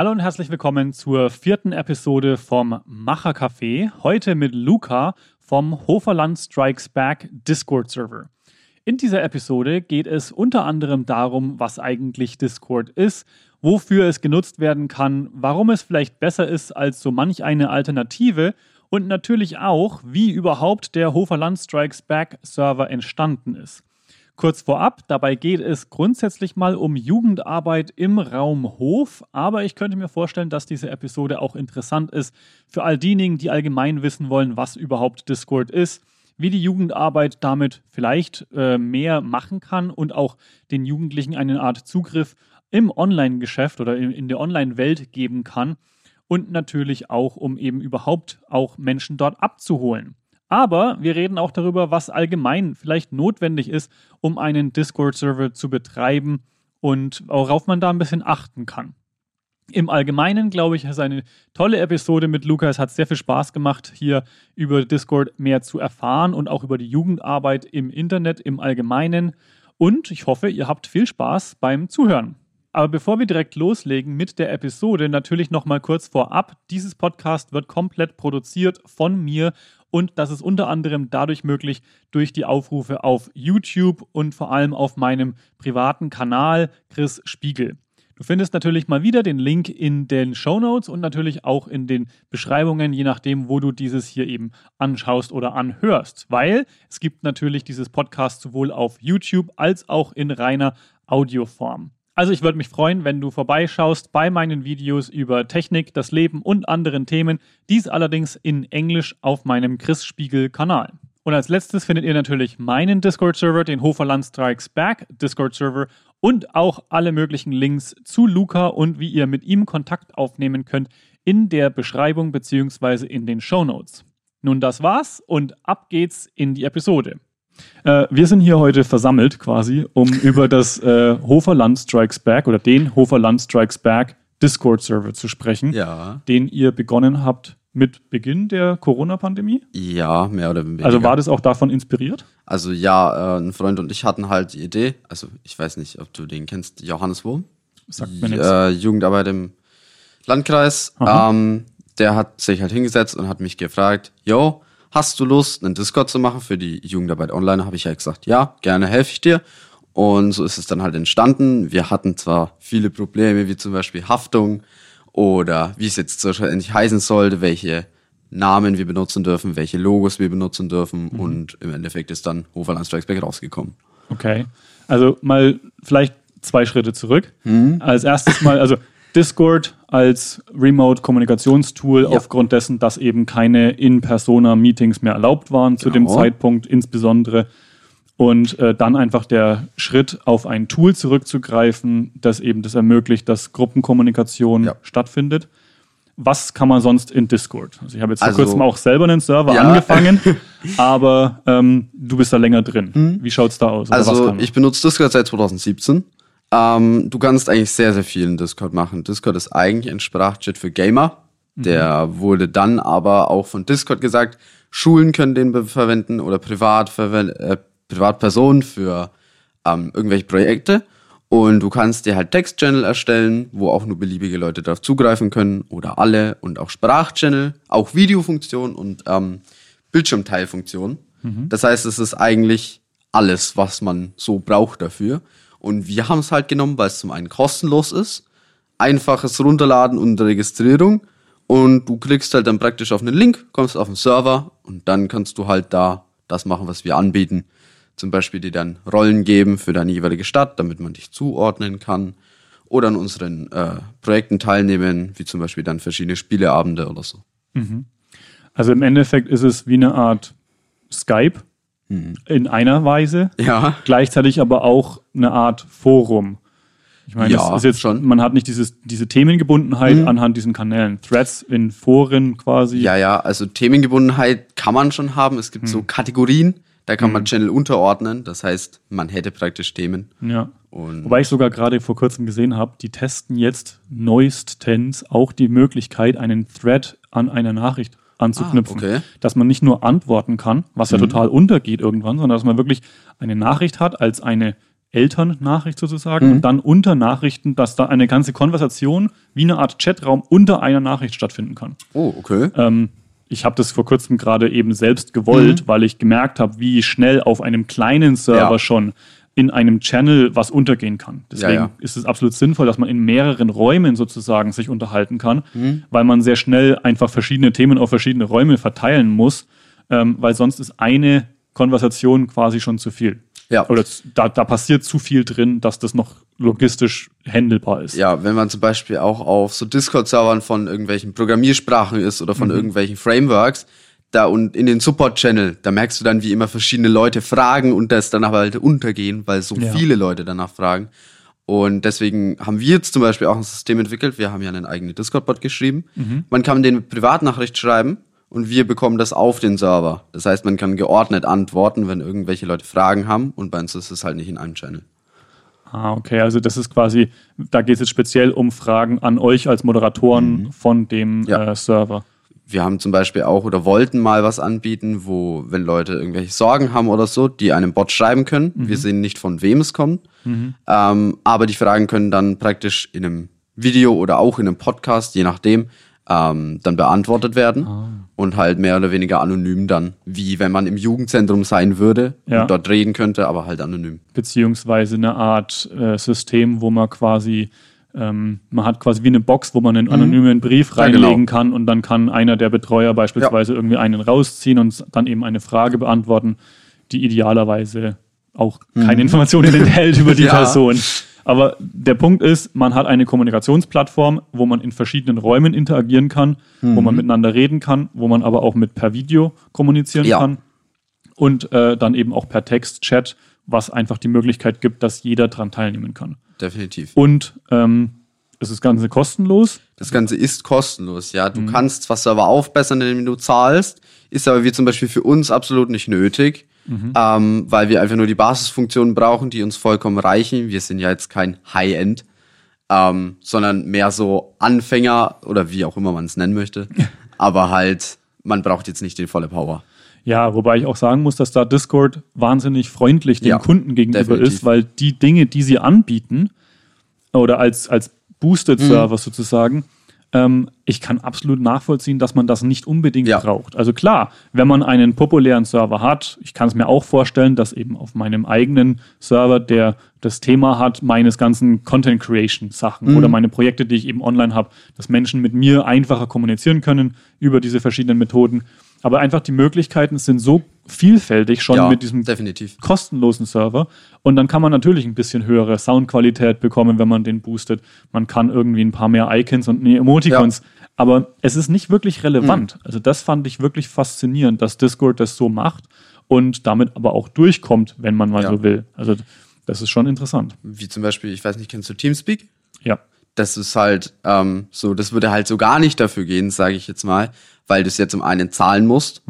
Hallo und herzlich willkommen zur vierten Episode vom Macher Café. Heute mit Luca vom Hoferland Strikes Back Discord Server. In dieser Episode geht es unter anderem darum, was eigentlich Discord ist, wofür es genutzt werden kann, warum es vielleicht besser ist als so manch eine Alternative und natürlich auch, wie überhaupt der Hoferland Strikes Back Server entstanden ist. Kurz vorab, dabei geht es grundsätzlich mal um Jugendarbeit im Raum Hof, aber ich könnte mir vorstellen, dass diese Episode auch interessant ist für all diejenigen, die allgemein wissen wollen, was überhaupt Discord ist, wie die Jugendarbeit damit vielleicht äh, mehr machen kann und auch den Jugendlichen eine Art Zugriff im Online-Geschäft oder in, in der Online-Welt geben kann und natürlich auch, um eben überhaupt auch Menschen dort abzuholen. Aber wir reden auch darüber, was allgemein vielleicht notwendig ist, um einen Discord-Server zu betreiben und worauf man da ein bisschen achten kann. Im Allgemeinen, glaube ich, ist eine tolle Episode mit Lukas. Hat sehr viel Spaß gemacht, hier über Discord mehr zu erfahren und auch über die Jugendarbeit im Internet im Allgemeinen. Und ich hoffe, ihr habt viel Spaß beim Zuhören. Aber bevor wir direkt loslegen mit der Episode, natürlich noch mal kurz vorab. Dieses Podcast wird komplett produziert von mir und das ist unter anderem dadurch möglich durch die Aufrufe auf YouTube und vor allem auf meinem privaten Kanal Chris Spiegel. Du findest natürlich mal wieder den Link in den Show Notes und natürlich auch in den Beschreibungen, je nachdem, wo du dieses hier eben anschaust oder anhörst. Weil es gibt natürlich dieses Podcast sowohl auf YouTube als auch in reiner Audioform. Also ich würde mich freuen, wenn du vorbeischaust bei meinen Videos über Technik, das Leben und anderen Themen. Dies allerdings in Englisch auf meinem Chris Spiegel Kanal. Und als letztes findet ihr natürlich meinen Discord-Server, den Hoferland Strikes Back Discord-Server und auch alle möglichen Links zu Luca und wie ihr mit ihm Kontakt aufnehmen könnt in der Beschreibung bzw. in den Show Notes. Nun, das war's und ab geht's in die Episode. Äh, wir sind hier heute versammelt quasi, um über das äh, Hoferland Strikes Back oder den Hoferland Strikes Back Discord-Server zu sprechen, Ja. den ihr begonnen habt mit Beginn der Corona-Pandemie. Ja, mehr oder weniger. Also war das auch davon inspiriert? Also ja, äh, ein Freund und ich hatten halt die Idee, also ich weiß nicht, ob du den kennst, Johannes Wurm, Sagt mir nichts. äh, Jugendarbeit im Landkreis. Ähm, der hat sich halt hingesetzt und hat mich gefragt, yo, hast du Lust, einen Discord zu machen für die Jugendarbeit online? Habe ich halt gesagt, ja, gerne helfe ich dir. Und so ist es dann halt entstanden. Wir hatten zwar viele Probleme, wie zum Beispiel Haftung oder wie es jetzt endlich heißen sollte, welche Namen wir benutzen dürfen, welche Logos wir benutzen dürfen. Und im Endeffekt ist dann Hoferland Strikes Back rausgekommen. Okay. Also mal vielleicht zwei Schritte zurück. Mhm. Als erstes mal, also Discord als Remote-Kommunikationstool aufgrund dessen, dass eben keine In-Persona-Meetings mehr erlaubt waren zu dem Genau. Zeitpunkt insbesondere. Und äh, dann einfach der Schritt auf ein Tool zurückzugreifen, das eben das ermöglicht, dass Gruppenkommunikation Ja. stattfindet. Was kann man sonst in Discord? Also ich habe jetzt vor Also- kurzem auch selber einen Server Ja. angefangen, aber ähm, du bist da länger drin. Wie schaut's da aus? Also ich benutze Discord seit 2017. Ähm, du kannst eigentlich sehr, sehr viel in Discord machen. Discord ist eigentlich ein Sprachchat für Gamer. Der wurde dann aber auch von Discord gesagt, Schulen können den verwenden oder Privat äh, Privatpersonen für ähm, irgendwelche Projekte. Und du kannst dir halt Text-Channel erstellen, wo auch nur beliebige Leute darauf zugreifen können oder alle und auch Sprachchannel, auch Videofunktion und ähm, Bildschirmteilfunktion. Das heißt, es ist eigentlich alles, was man so braucht dafür. Und wir haben es halt genommen, weil es zum einen kostenlos ist, einfaches Runterladen und Registrierung. Und du klickst halt dann praktisch auf einen Link, kommst auf den Server und dann kannst du halt da das machen, was wir anbieten. Zum Beispiel dir dann Rollen geben für deine jeweilige Stadt, damit man dich zuordnen kann. Oder an unseren äh, Projekten teilnehmen, wie zum Beispiel dann verschiedene Spieleabende oder so. Also im Endeffekt ist es wie eine Art Skype in einer Weise, Ja. gleichzeitig aber auch eine Art Forum. Ich meine, Ja, ist jetzt schon. man hat nicht dieses, diese Themengebundenheit anhand diesen Kanälen. Threads in Foren quasi. Ja, ja, also Themengebundenheit kann man schon haben. Es gibt so Kategorien, da kann man Channel unterordnen. Das heißt, man hätte praktisch Themen. Ja. Und Wobei ich sogar gerade vor kurzem gesehen habe, die testen jetzt neuestens auch die Möglichkeit, einen Thread an einer Nachricht anzuknüpfen. Ah, okay. Mhm. Dass man nicht nur antworten kann, was ja total untergeht irgendwann, sondern dass man wirklich eine Nachricht hat als eine Elternnachricht sozusagen und dann unter Nachrichten, dass da eine ganze Konversation wie eine Art Chatraum unter einer Nachricht stattfinden kann. Oh, okay. Ähm, ich habe das vor kurzem gerade eben selbst gewollt, weil ich gemerkt habe, wie schnell auf einem kleinen Server Ja. schon in einem Channel was untergehen kann. Deswegen Ja, ja. ist es absolut sinnvoll, dass man in mehreren Räumen sozusagen sich unterhalten kann, Mhm. weil man sehr schnell einfach verschiedene Themen auf verschiedene Räume verteilen muss, ähm, weil sonst ist eine Konversation quasi schon zu viel. Ja. Oder da, da passiert zu viel drin, dass das noch logistisch handelbar ist. Ja, wenn man zum Beispiel auch auf so Discord-Servern von irgendwelchen Programmiersprachen ist oder von Mhm. irgendwelchen Frameworks, da und in den Support-Channel, da merkst du dann, wie immer verschiedene Leute fragen und das dann aber halt untergehen, weil so Ja. viele Leute danach fragen. Und deswegen haben wir jetzt zum Beispiel auch ein System entwickelt. Wir haben ja einen eigenen Discord-Bot geschrieben. Mhm. Man kann den Privatnachricht schreiben und wir bekommen das auf den Server. Das heißt, man kann geordnet antworten, wenn irgendwelche Leute Fragen haben und bei uns ist es halt nicht in einem Channel. Ah, okay. Also das ist quasi, da geht es jetzt speziell um Fragen an euch als Moderatoren von dem Mhm. Ja. äh, Server. Wir haben zum Beispiel auch oder wollten mal was anbieten, wo, wenn Leute irgendwelche Sorgen haben oder so, die einem Bot schreiben können. Wir sehen nicht, von wem es kommt. Ähm, aber die Fragen können dann praktisch in einem Video oder auch in einem Podcast, je nachdem, ähm, dann beantwortet werden. Und halt mehr oder weniger anonym dann, wie wenn man im Jugendzentrum sein würde Ja. und dort reden könnte, aber halt anonym. Beziehungsweise eine Art äh, System, wo man quasi, ähm, man hat quasi wie eine Box, wo man einen anonymen Brief Mhm. Ja, reinlegen genau. kann und dann kann einer der Betreuer beispielsweise irgendwie einen rausziehen und dann eben eine Frage beantworten, die idealerweise auch keine Informationen enthält über die Mhm. Ja. Person. Aber der Punkt ist, man hat eine Kommunikationsplattform, wo man in verschiedenen Räumen interagieren kann, wo Mhm. man miteinander reden kann, wo man aber auch mit per Video kommunizieren Ja. kann und äh, dann eben auch per Text-Chat, was einfach die Möglichkeit gibt, dass jeder dran teilnehmen kann. Definitiv. Und ähm, es ist das Ganze kostenlos. Das Ganze ist kostenlos, ja. Mhm. Du kannst zwar Server aufbessern, indem du zahlst, ist aber wie zum Beispiel für uns absolut nicht nötig, Mhm. ähm, weil wir einfach nur die Basisfunktionen brauchen, die uns vollkommen reichen. Wir sind ja jetzt kein High-End, ähm, sondern mehr so Anfänger oder wie auch immer man es nennen möchte. aber halt, man braucht jetzt nicht die volle Power. Ja, wobei ich auch sagen muss, dass da Discord wahnsinnig freundlich dem Ja, Kunden gegenüber definitiv. ist, weil die Dinge, die sie anbieten, oder als, als Boosted Mhm. Server sozusagen, ähm, ich kann absolut nachvollziehen, dass man das nicht unbedingt Ja. braucht. Also klar, wenn man einen populären Server hat, ich kann es mir auch vorstellen, dass eben auf meinem eigenen Server, der das Thema hat, meines ganzen Content Creation Sachen Mhm. oder meine Projekte, die ich eben online habe, dass Menschen mit mir einfacher kommunizieren können über diese verschiedenen Methoden. Aber einfach die Möglichkeiten sind so vielfältig schon ja, mit diesem definitiv. kostenlosen Server. Und dann kann man natürlich ein bisschen höhere Soundqualität bekommen, wenn man den boostet. Man kann irgendwie ein paar mehr Icons und Emoticons. Aber es ist nicht wirklich relevant. Mhm. Also das fand ich wirklich faszinierend, dass Discord das so macht und damit aber auch durchkommt, wenn man mal Ja. so will. Also das ist schon interessant. Wie zum Beispiel, ich weiß nicht, kennst du Teamspeak? Ja. Das ist halt ähm, so, das würde halt so gar nicht dafür gehen, sage ich jetzt mal, weil du es ja zum einen zahlen musst.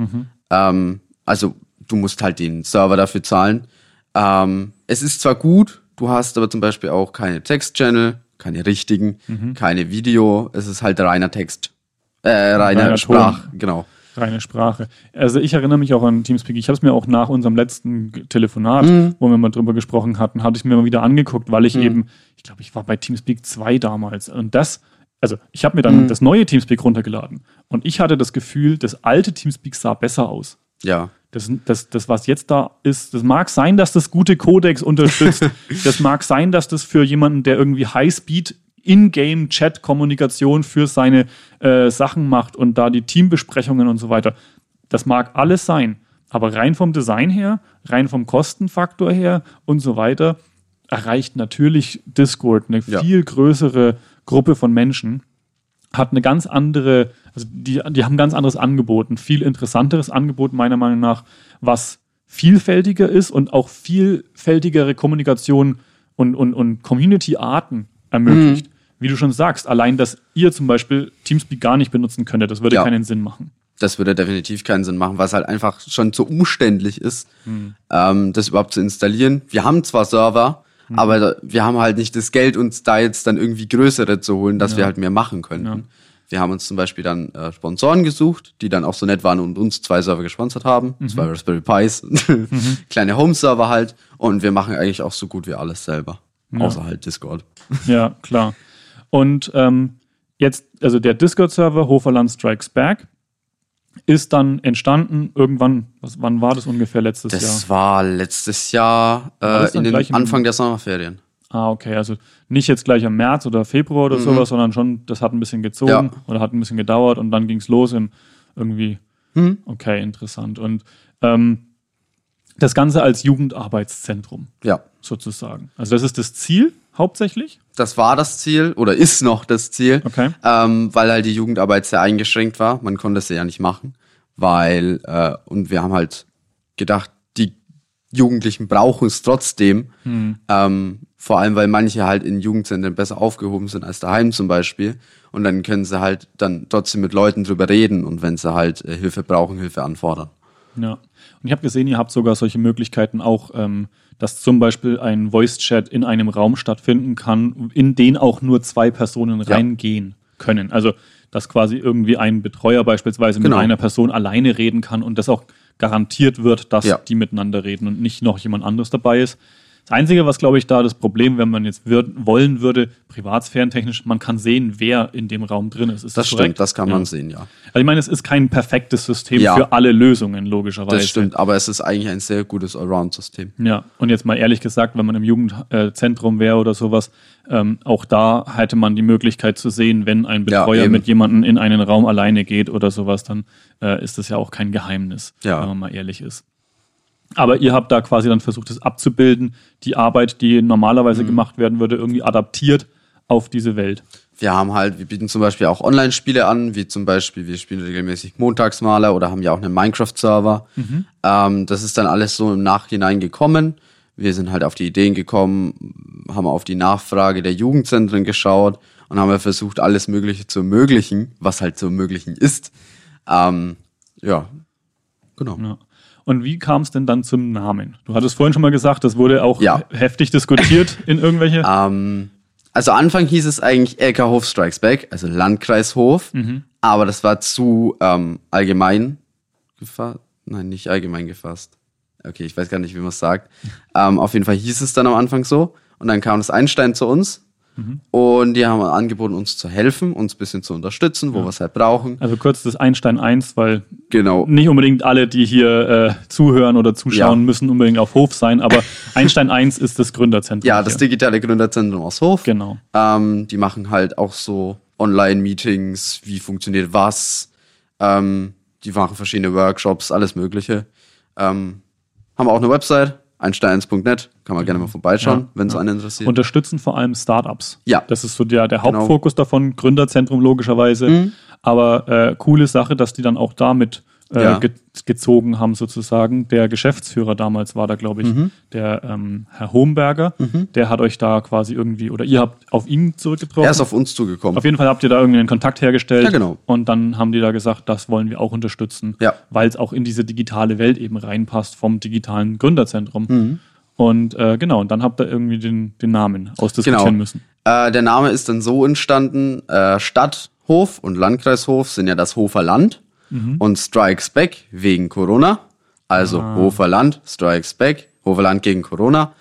Ähm, also du musst halt den Server dafür zahlen. Ähm, es ist zwar gut, du hast aber zum Beispiel auch keine Text-Channel, keine richtigen, keine Video. Es ist halt reiner Text, äh, reiner, Reiner Sprach, Ton. genau. Reine Sprache. Also ich erinnere mich auch an Teamspeak. Ich habe es mir auch nach unserem letzten Telefonat, Mhm. wo wir mal drüber gesprochen hatten, hatte ich mir mal wieder angeguckt, weil ich eben, ich glaube, ich war bei Teamspeak 2 damals. Und das, also ich habe mir Mhm. dann das neue Teamspeak runtergeladen. Und ich hatte das Gefühl, das alte Teamspeak sah besser aus. Ja, Das, das, das, was jetzt da ist, das mag sein, dass das gute Codecs unterstützt. das mag sein, dass das für jemanden, der irgendwie Highspeed In-Game-Chat-Kommunikation für seine äh, Sachen macht und da die Teambesprechungen und so weiter. Das mag alles sein. Aber rein vom Design her, rein vom Kostenfaktor her und so weiter, erreicht natürlich Discord eine Ja. viel größere Gruppe von Menschen hat eine ganz andere, also die, die haben ein ganz anderes Angebot, ein viel interessanteres Angebot, meiner Meinung nach, was vielfältiger ist und auch vielfältigere Kommunikation und, und, und Community-Arten ermöglicht. Mhm. Wie du schon sagst, allein, dass ihr zum Beispiel Teamspeak gar nicht benutzen könntet, das würde Ja. keinen Sinn machen. das würde definitiv keinen Sinn machen, weil es halt einfach schon zu umständlich ist, ähm, das überhaupt zu installieren. Wir haben zwar Server, aber da, wir haben halt nicht das Geld, uns da jetzt dann irgendwie größere zu holen, dass wir halt mehr machen könnten. Ja. Wir haben uns zum Beispiel dann äh, Sponsoren gesucht, die dann auch so nett waren und uns zwei Server gesponsert haben. Mhm. Zwei Raspberry Pis, kleine Home-Server halt. Und wir machen eigentlich auch so gut wie alles selber. Ja. Außer halt Discord. Ja, klar. Und ähm, jetzt, also der Discord-Server Hoferland Strikes Back ist dann entstanden irgendwann, was, wann war das ungefähr letztes Das Jahr? war letztes Jahr das äh, in den Anfang der Sommerferien. Ah, okay, also nicht jetzt gleich im März oder Februar oder sowas, sondern schon, das hat ein bisschen gezogen Ja. oder hat ein bisschen gedauert und dann ging es los im irgendwie, okay, interessant. Und ähm, das Ganze als Jugendarbeitszentrum Ja. sozusagen. Also das ist das Ziel hauptsächlich. Das war das Ziel oder ist noch das Ziel, Okay. ähm, weil halt die Jugendarbeit sehr eingeschränkt war. Man konnte sie ja nicht machen, weil äh, und wir haben halt gedacht, die Jugendlichen brauchen es trotzdem. Ähm, vor allem, weil manche halt in Jugendzentren besser aufgehoben sind als daheim zum Beispiel. Und dann können sie halt dann trotzdem mit Leuten drüber reden und wenn sie halt äh, Hilfe brauchen, Hilfe anfordern. Ja. Und ich habe gesehen, ihr habt sogar solche Möglichkeiten auch, ähm, dass zum Beispiel ein Voice-Chat in einem Raum stattfinden kann, in den auch nur zwei Personen Ja. reingehen können. Also, dass quasi irgendwie ein Betreuer beispielsweise Genau. mit einer Person alleine reden kann und das auch garantiert wird, dass Ja. die miteinander reden und nicht noch jemand anderes dabei ist. Das Einzige, was glaube ich da das Problem, wenn man jetzt wollen würde, privatsphärentechnisch, man kann sehen, wer in dem Raum drin ist. ist Das korrekt? stimmt, das kann Ja. man sehen, ja. Also ich meine, es ist kein perfektes System Ja. für alle Lösungen, logischerweise. Das stimmt, aber es ist eigentlich ein sehr gutes Allround-System. Ja, und jetzt mal ehrlich gesagt, wenn man im Jugendzentrum wäre oder sowas, ähm, auch da hätte man die Möglichkeit zu sehen, wenn ein Ja, Betreuer eben. mit jemandem in einen Raum alleine geht oder sowas, dann äh, ist das ja auch kein Geheimnis, Ja. wenn man mal ehrlich ist. Aber ihr habt da quasi dann versucht, es abzubilden, die Arbeit, die Mhm. normalerweise gemacht werden würde, irgendwie adaptiert auf diese Welt. Wir haben halt, wir bieten zum Beispiel auch Online-Spiele an, wie zum Beispiel, wir spielen regelmäßig Montagsmaler oder haben ja auch einen Minecraft-Server. Ähm, das ist dann alles so im Nachhinein gekommen. Wir sind halt auf die Ideen gekommen, haben auf die Nachfrage der Jugendzentren geschaut und haben ja versucht, alles Mögliche zu ermöglichen, was halt zu ermöglichen ist. Ähm, ja, genau. Ja. Und wie kam es denn dann zum Namen? Du hattest vorhin schon mal gesagt, das wurde auch Ja. heftig diskutiert in irgendwelche. Ähm, also Anfang hieß es eigentlich LK Hof Strikes Back, also Landkreishof, aber das war zu ähm, allgemein gefasst. Nein, nicht allgemein gefasst. Okay, ich weiß gar nicht, wie man es sagt. Ähm, auf jeden Fall hieß es dann am Anfang so. Und dann kam das Einstein zu uns und die haben angeboten, uns zu helfen, uns ein bisschen zu unterstützen, wo wir es halt brauchen. Also kurz das Einstein 1, weil Genau. nicht unbedingt alle, die hier äh, zuhören oder zuschauen, Ja. müssen unbedingt auf Hof sein, aber Einstein 1 ist das Gründerzentrum. Ja, das hier. digitale Gründerzentrum aus Hof. Genau. Ähm, die machen halt auch so Online-Meetings, wie funktioniert was. Ähm, die machen verschiedene Workshops, alles Mögliche. Ähm, haben auch eine Website, einsteins.net, kann man gerne mal vorbeischauen, Ja, wenn es ja. einen interessiert. Unterstützen vor allem Startups. Ja. Das ist so der, der Genau. Hauptfokus davon, Gründerzentrum logischerweise. Mhm. Aber äh, coole Sache, dass die dann auch damit äh, Ja. ge gezogen haben, sozusagen. Der Geschäftsführer damals war da, glaube ich, Mhm. der ähm, Herr Homberger. Der hat euch da quasi irgendwie, oder ihr habt auf ihn zurückgetroffen. er ist auf uns zugekommen. Auf jeden Fall habt ihr da irgendeinen Kontakt hergestellt. Ja, genau. Und dann haben die da gesagt, das wollen wir auch unterstützen, Ja. weil es auch in diese digitale Welt eben reinpasst vom digitalen Gründerzentrum. Mhm. Und äh, genau, und dann habt ihr irgendwie den, den Namen ausdiskutieren Genau. müssen. Äh, der Name ist dann so entstanden, äh, Stadthof und Landkreishof sind ja das Hofer Land und Strikes Back wegen Corona. Also Hofer Land, Strikes Back, Hofer Land gegen Corona.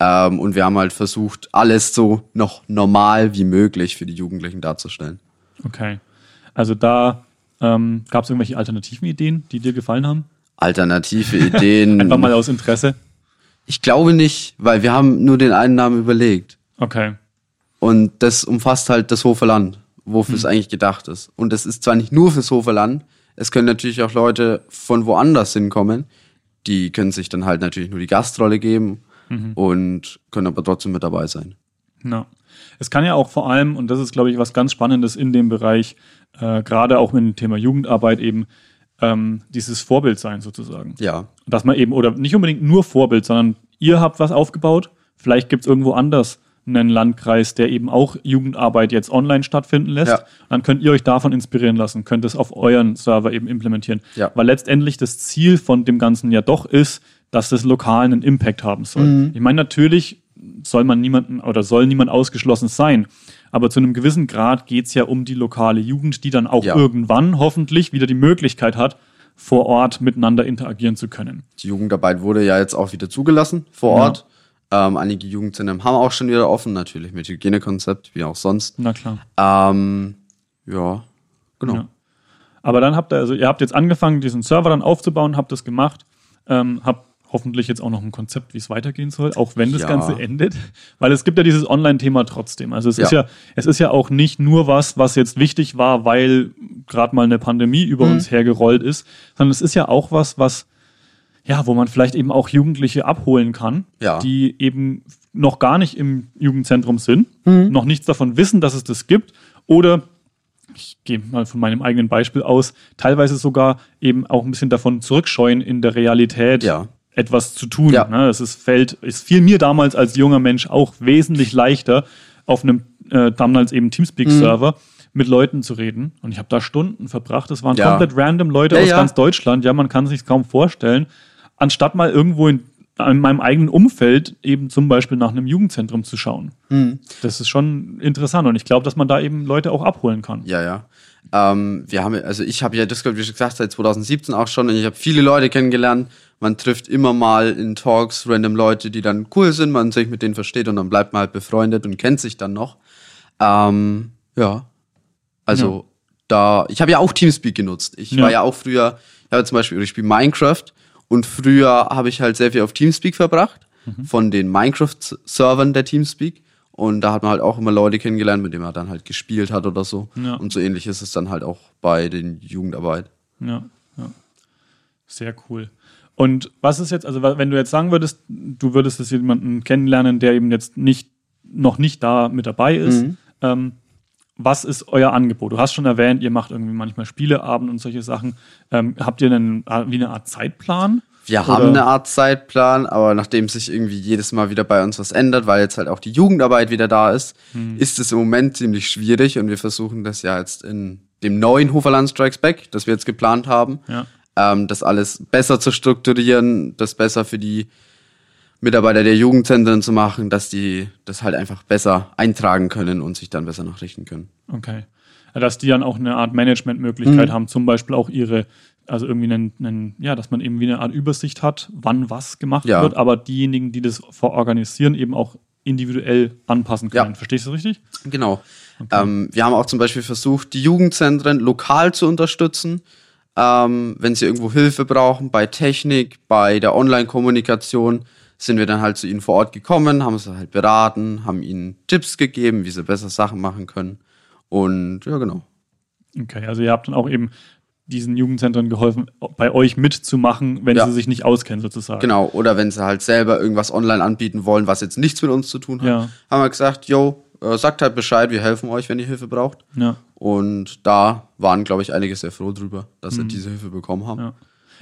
Ähm, und wir haben halt versucht, alles so noch normal wie möglich für die Jugendlichen darzustellen. Okay. Also da ähm, gab es irgendwelche alternativen Ideen, die dir gefallen haben? Alternative Ideen. Einfach mal aus Interesse. ich glaube nicht, weil wir haben nur den einen Namen überlegt. Okay. Und das umfasst halt das Hofer Land, wofür es eigentlich gedacht ist. Und das ist zwar nicht nur fürs Hofer Land, es können natürlich auch Leute von woanders hinkommen. Die können sich dann halt natürlich nur die Gastrolle geben und können aber trotzdem mit dabei sein. Ja. Es kann ja auch vor allem, und das ist, glaube ich, was ganz Spannendes in dem Bereich, äh, gerade auch mit dem Thema Jugendarbeit eben, ähm, dieses Vorbild sein sozusagen. Ja, Dass man eben, oder nicht unbedingt nur Vorbild, sondern ihr habt was aufgebaut, vielleicht gibt es irgendwo anders einen Landkreis, der eben auch Jugendarbeit jetzt online stattfinden lässt. Ja. Dann könnt ihr euch davon inspirieren lassen, könnt es auf euren Server eben implementieren. Ja. Weil letztendlich das Ziel von dem Ganzen ja doch ist, dass das lokal einen Impact haben soll. Mhm. Ich meine, natürlich soll man niemanden oder soll niemand ausgeschlossen sein. aber zu einem gewissen Grad geht es ja um die lokale Jugend, die dann auch Ja. irgendwann hoffentlich wieder die Möglichkeit hat, vor Ort miteinander interagieren zu können. Die Jugendarbeit wurde ja jetzt auch wieder zugelassen vor Ja. Ort. Ähm, einige Jugendzentren haben auch schon wieder offen, natürlich mit Hygienekonzept, wie auch sonst. Na klar. Ähm, ja, genau. Ja. Aber dann habt ihr, also ihr habt jetzt angefangen, diesen Server dann aufzubauen, habt das gemacht, ähm, habt hoffentlich jetzt auch noch ein Konzept, wie es weitergehen soll, auch wenn das Ja. Ganze endet. Weil es gibt ja dieses Online-Thema trotzdem. Also es ist Ja. ja, es ist ja auch nicht nur was, was jetzt wichtig war, weil gerade mal eine Pandemie über Mhm. uns hergerollt ist, sondern es ist ja auch was, was ja, wo man vielleicht eben auch Jugendliche abholen kann, Ja. die eben noch gar nicht im Jugendzentrum sind, Mhm. noch nichts davon wissen, dass es das gibt oder ich gehe mal von meinem eigenen Beispiel aus, teilweise sogar eben auch ein bisschen davon zurückscheuen, in der Realität Ja. etwas zu tun. Ja. Ne? Es ist, fällt, es fiel mir damals als junger Mensch auch wesentlich leichter, auf einem äh, damals eben Teamspeak-Server Mhm. mit Leuten zu reden. Und ich habe da Stunden verbracht. Das waren Ja. komplett random Leute Ja, aus ja. ganz Deutschland. Ja, man kann sich kaum vorstellen. Anstatt mal irgendwo in, in meinem eigenen Umfeld eben zum Beispiel nach einem Jugendzentrum zu schauen. Mhm. Das ist schon interessant und ich glaube, dass man da eben Leute auch abholen kann. Ja, ja. Ähm, wir haben, also ich habe ja Discord, wie schon gesagt, seit 2017 auch schon und ich habe viele Leute kennengelernt. Man trifft immer mal in Talks random Leute, die dann cool sind, man sich mit denen versteht und dann bleibt man halt befreundet und kennt sich dann noch. Ähm, ja. Also da, ich habe ja auch Teamspeak genutzt. Ich Ja. war ja auch früher, ich habe zum Beispiel, ich spiele Minecraft und früher habe ich halt sehr viel auf Teamspeak verbracht, Mhm. von den Minecraft-Servern der Teamspeak. Und da hat man halt auch immer Leute kennengelernt, mit denen man dann halt gespielt hat oder so. Ja. Und so ähnlich ist es dann halt auch bei den Jugendarbeit. Ja, ja. Sehr cool. Und was ist jetzt, also wenn du jetzt sagen würdest, du würdest jetzt jemanden kennenlernen, der eben jetzt nicht, noch nicht da mit dabei ist, Mhm. ähm, was ist euer Angebot? Du hast schon erwähnt, ihr macht irgendwie manchmal Spieleabend und solche Sachen. Ähm, habt ihr denn äh, wie eine Art Zeitplan? Wir Oder- haben eine Art Zeitplan, aber nachdem sich irgendwie jedes Mal wieder bei uns was ändert, weil jetzt halt auch die Jugendarbeit wieder da ist, Hm. ist es im Moment ziemlich schwierig und wir versuchen das ja jetzt in dem neuen Hoferland Strikes Back, das wir jetzt geplant haben, Ja. ähm, das alles besser zu strukturieren, das besser für die Mitarbeiter der Jugendzentren zu machen, dass die das halt einfach besser eintragen können und sich dann besser nachrichten können. Okay. Dass die dann auch eine Art Managementmöglichkeit Mhm. haben, zum Beispiel auch ihre, also irgendwie einen, einen, ja, dass man eben wie eine Art Übersicht hat, wann was gemacht Ja. wird, aber diejenigen, die das vororganisieren, eben auch individuell anpassen können. Ja. Verstehst du das richtig? Genau. Ähm, wir haben auch zum Beispiel versucht, die Jugendzentren lokal zu unterstützen, ähm, wenn sie irgendwo Hilfe brauchen bei Technik, bei der Online-Kommunikation, sind wir dann halt zu ihnen vor Ort gekommen, haben sie halt beraten, haben ihnen Tipps gegeben, wie sie besser Sachen machen können. Und ja, genau. Okay, also ihr habt dann auch eben diesen Jugendzentren geholfen, bei euch mitzumachen, wenn Ja. sie sich nicht auskennen, sozusagen. Genau. Oder wenn sie halt selber irgendwas online anbieten wollen, was jetzt nichts mit uns zu tun hat, Ja. haben wir gesagt, yo, äh, sagt halt Bescheid, wir helfen euch, wenn ihr Hilfe braucht. Ja. Und da waren, glaube ich, einige sehr froh drüber, dass sie diese Hilfe bekommen haben.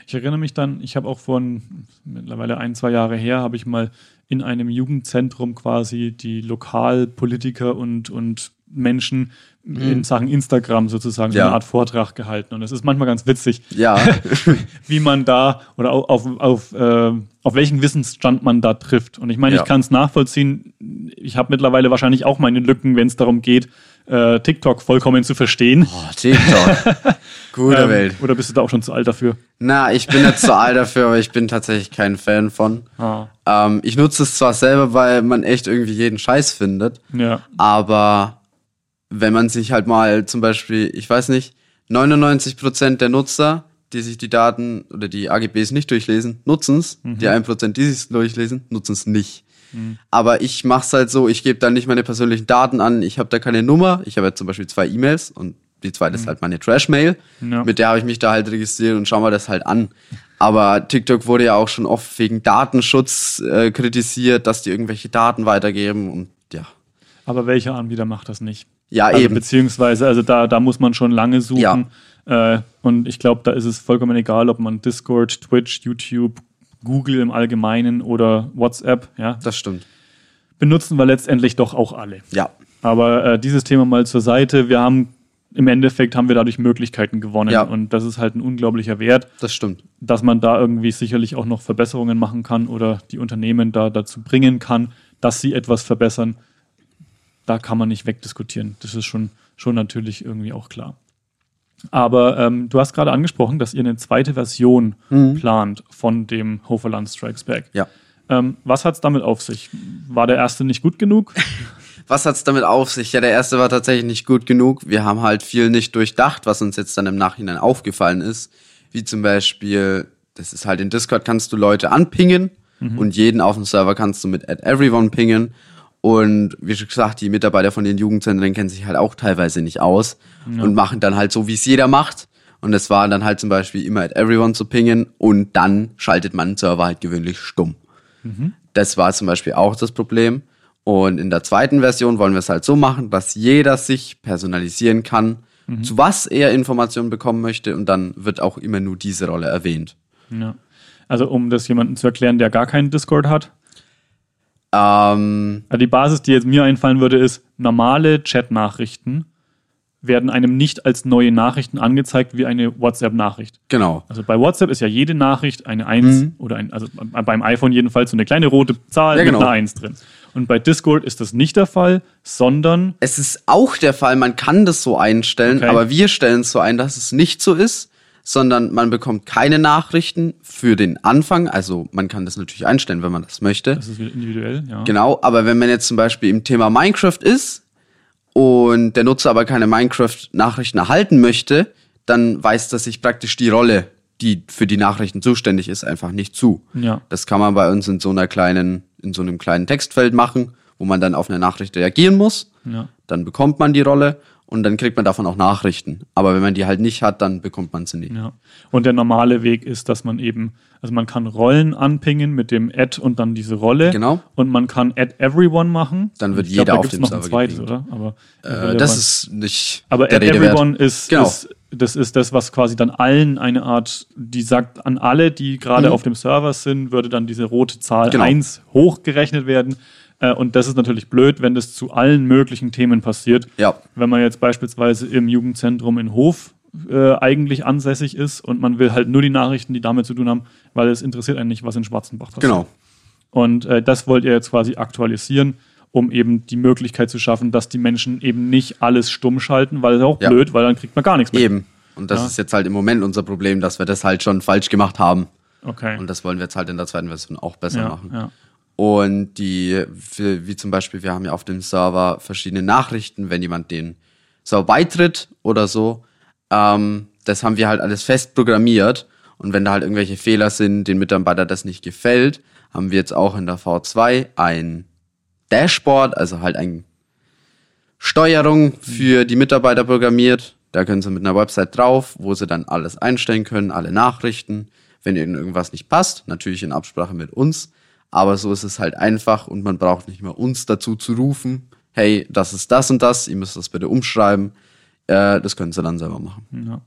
Ich erinnere mich dann, ich habe auch vor ein- mittlerweile ein, zwei Jahre her, habe ich mal in einem Jugendzentrum quasi die Lokalpolitiker und, und Menschen in Sachen Instagram sozusagen so Ja. eine Art Vortrag gehalten. Und es ist manchmal ganz witzig, Ja. wie man da oder auf, auf, auf, äh, auf welchen Wissensstand man da trifft. Und ich meine, Ja. ich kann es nachvollziehen. Ich habe mittlerweile wahrscheinlich auch meine Lücken, wenn es darum geht, äh, TikTok vollkommen zu verstehen. Oh, TikTok. Gute Ähm, Welt. Oder bist du da auch schon zu alt dafür? Na, ich bin nicht zu alt dafür, aber ich bin tatsächlich kein Fan von. Ah. Ähm, ich nutze es zwar selber, weil man echt irgendwie jeden Scheiß findet, Ja. aber wenn man sich halt mal zum Beispiel, ich weiß nicht, 99% der Nutzer, die sich die Daten oder die AGBs nicht durchlesen, nutzen es. Die 1%, die sich durchlesen, nutzen es nicht. Aber ich mache es halt so, ich gebe da nicht meine persönlichen Daten an, ich habe da keine Nummer. Ich habe jetzt zum Beispiel zwei E-Mails und die zweite ist halt meine Trash-Mail. Ja. Mit der habe ich mich da halt registriert und schau mal das halt an. Aber TikTok wurde ja auch schon oft wegen Datenschutz äh, kritisiert, dass die irgendwelche Daten weitergeben und ja. Aber welcher Anbieter macht das nicht? Ja, also, eben. Beziehungsweise, also da, da muss man schon lange suchen. Äh, und ich glaube, da ist es vollkommen egal, ob man Discord, Twitch, YouTube, Google im Allgemeinen oder WhatsApp ja, Das stimmt. benutzen wir letztendlich doch auch alle. Ja. Aber äh, dieses Thema mal zur Seite. Wir haben im Endeffekt haben wir dadurch Möglichkeiten gewonnen. Ja. Und das ist halt ein unglaublicher Wert, Das stimmt. dass man da irgendwie sicherlich auch noch Verbesserungen machen kann oder die Unternehmen da dazu bringen kann, dass sie etwas verbessern. da kann man nicht wegdiskutieren. Das ist schon, schon natürlich irgendwie auch klar. Aber ähm, du hast gerade angesprochen, dass ihr eine zweite Version plant von dem Hoferland Strikes Back. Ja. Ähm, was hat es damit auf sich? War der erste nicht gut genug? Was hat's damit auf sich? Ja, der erste war tatsächlich nicht gut genug. Wir haben halt viel nicht durchdacht, was uns jetzt dann im Nachhinein aufgefallen ist. Wie zum Beispiel, das ist halt in Discord kannst du Leute anpingen und jeden auf dem Server kannst du mit Add Everyone pingen. Und wie schon gesagt, die Mitarbeiter von den Jugendzentren kennen sich halt auch teilweise nicht aus und machen dann halt so, wie es jeder macht. Und es war dann halt zum Beispiel immer Add Everyone zu pingen und dann schaltet man den Server halt gewöhnlich stumm. Das war zum Beispiel auch das Problem. Und in der zweiten Version wollen wir es halt so machen, dass jeder sich personalisieren kann, zu was er Informationen bekommen möchte und dann wird auch immer nur diese Rolle erwähnt. Ja. Also um das jemandem zu erklären, der gar keinen Discord hat. Ähm, Also die Basis, die jetzt mir einfallen würde, ist, normale Chat-Nachrichten werden einem nicht als neue Nachrichten angezeigt wie eine WhatsApp-Nachricht. genau. Also bei WhatsApp ist ja jede Nachricht eine 1 oder ein, also beim iPhone jedenfalls so eine kleine rote Zahl Ja, genau. mit einer 1 drin. Und bei Discord ist das nicht der Fall, sondern Es ist auch der Fall, man kann das so einstellen, Okay. aber wir stellen es so ein, dass es nicht so ist, sondern man bekommt keine Nachrichten für den Anfang. Also man kann das natürlich einstellen, wenn man das möchte. das ist individuell, ja. Genau, aber wenn man jetzt zum Beispiel im Thema Minecraft ist und der Nutzer aber keine Minecraft-Nachrichten erhalten möchte, dann weist er sich praktisch die Rolle, die für die Nachrichten zuständig ist, einfach nicht zu. Ja. Das kann man bei uns in so einer kleinen, in so einem kleinen Textfeld machen, wo man dann auf eine Nachricht reagieren muss. Ja. Dann bekommt man die Rolle und dann kriegt man davon auch Nachrichten. Aber wenn man die halt nicht hat, dann bekommt man sie nicht. Ja. Und der normale Weg ist, dass man eben, also man kann Rollen anpingen mit dem Add und dann diese Rolle. Genau. Und man kann Add Everyone machen. Dann wird Ich glaub, jeder da auf dem noch ein zweites, oder? Aber Äh, das ist nicht aber der Add Rede wert. Everyone ist, Genau. ist, das ist das, was quasi dann allen eine Art, die sagt an alle, die gerade auf dem Server sind, würde dann diese rote Zahl Mhm. Genau. 1 hochgerechnet werden. Äh, Und das ist natürlich blöd, wenn das zu allen möglichen Themen passiert. Ja. Wenn man jetzt beispielsweise im Jugendzentrum in Hof äh, eigentlich ansässig ist und man will halt nur die Nachrichten, die damit zu tun haben, weil es interessiert einen nicht, was in Schwarzenbach passiert. Genau. Und äh, das wollt ihr jetzt quasi aktualisieren, um eben die Möglichkeit zu schaffen, dass die Menschen eben nicht alles stumm schalten, weil es ist auch Ja. blöd, weil dann kriegt man gar nichts mehr. Eben. Und das Ja. ist jetzt halt im Moment unser Problem, dass wir das halt schon falsch gemacht haben. Okay. Und das wollen wir jetzt halt in der zweiten Version auch besser ja, machen. ja. Und die, wie, wie zum Beispiel, wir haben ja auf dem Server verschiedene Nachrichten, wenn jemand den Server beitritt oder so. Ähm, das haben wir halt alles fest programmiert. Und wenn da halt irgendwelche Fehler sind, den Mitarbeiter das nicht gefällt, haben wir jetzt auch in der V2 ein Dashboard, also halt ein Steuerung für die Mitarbeiter programmiert. Da können sie mit einer Website drauf, wo sie dann alles einstellen können, alle Nachrichten. Wenn ihnen irgendwas nicht passt, natürlich in Absprache mit uns. Aber so ist es halt einfach und man braucht nicht mehr uns dazu zu rufen, hey, das ist das und das, ihr müsst das bitte umschreiben. Äh, das können sie dann selber machen. Ja.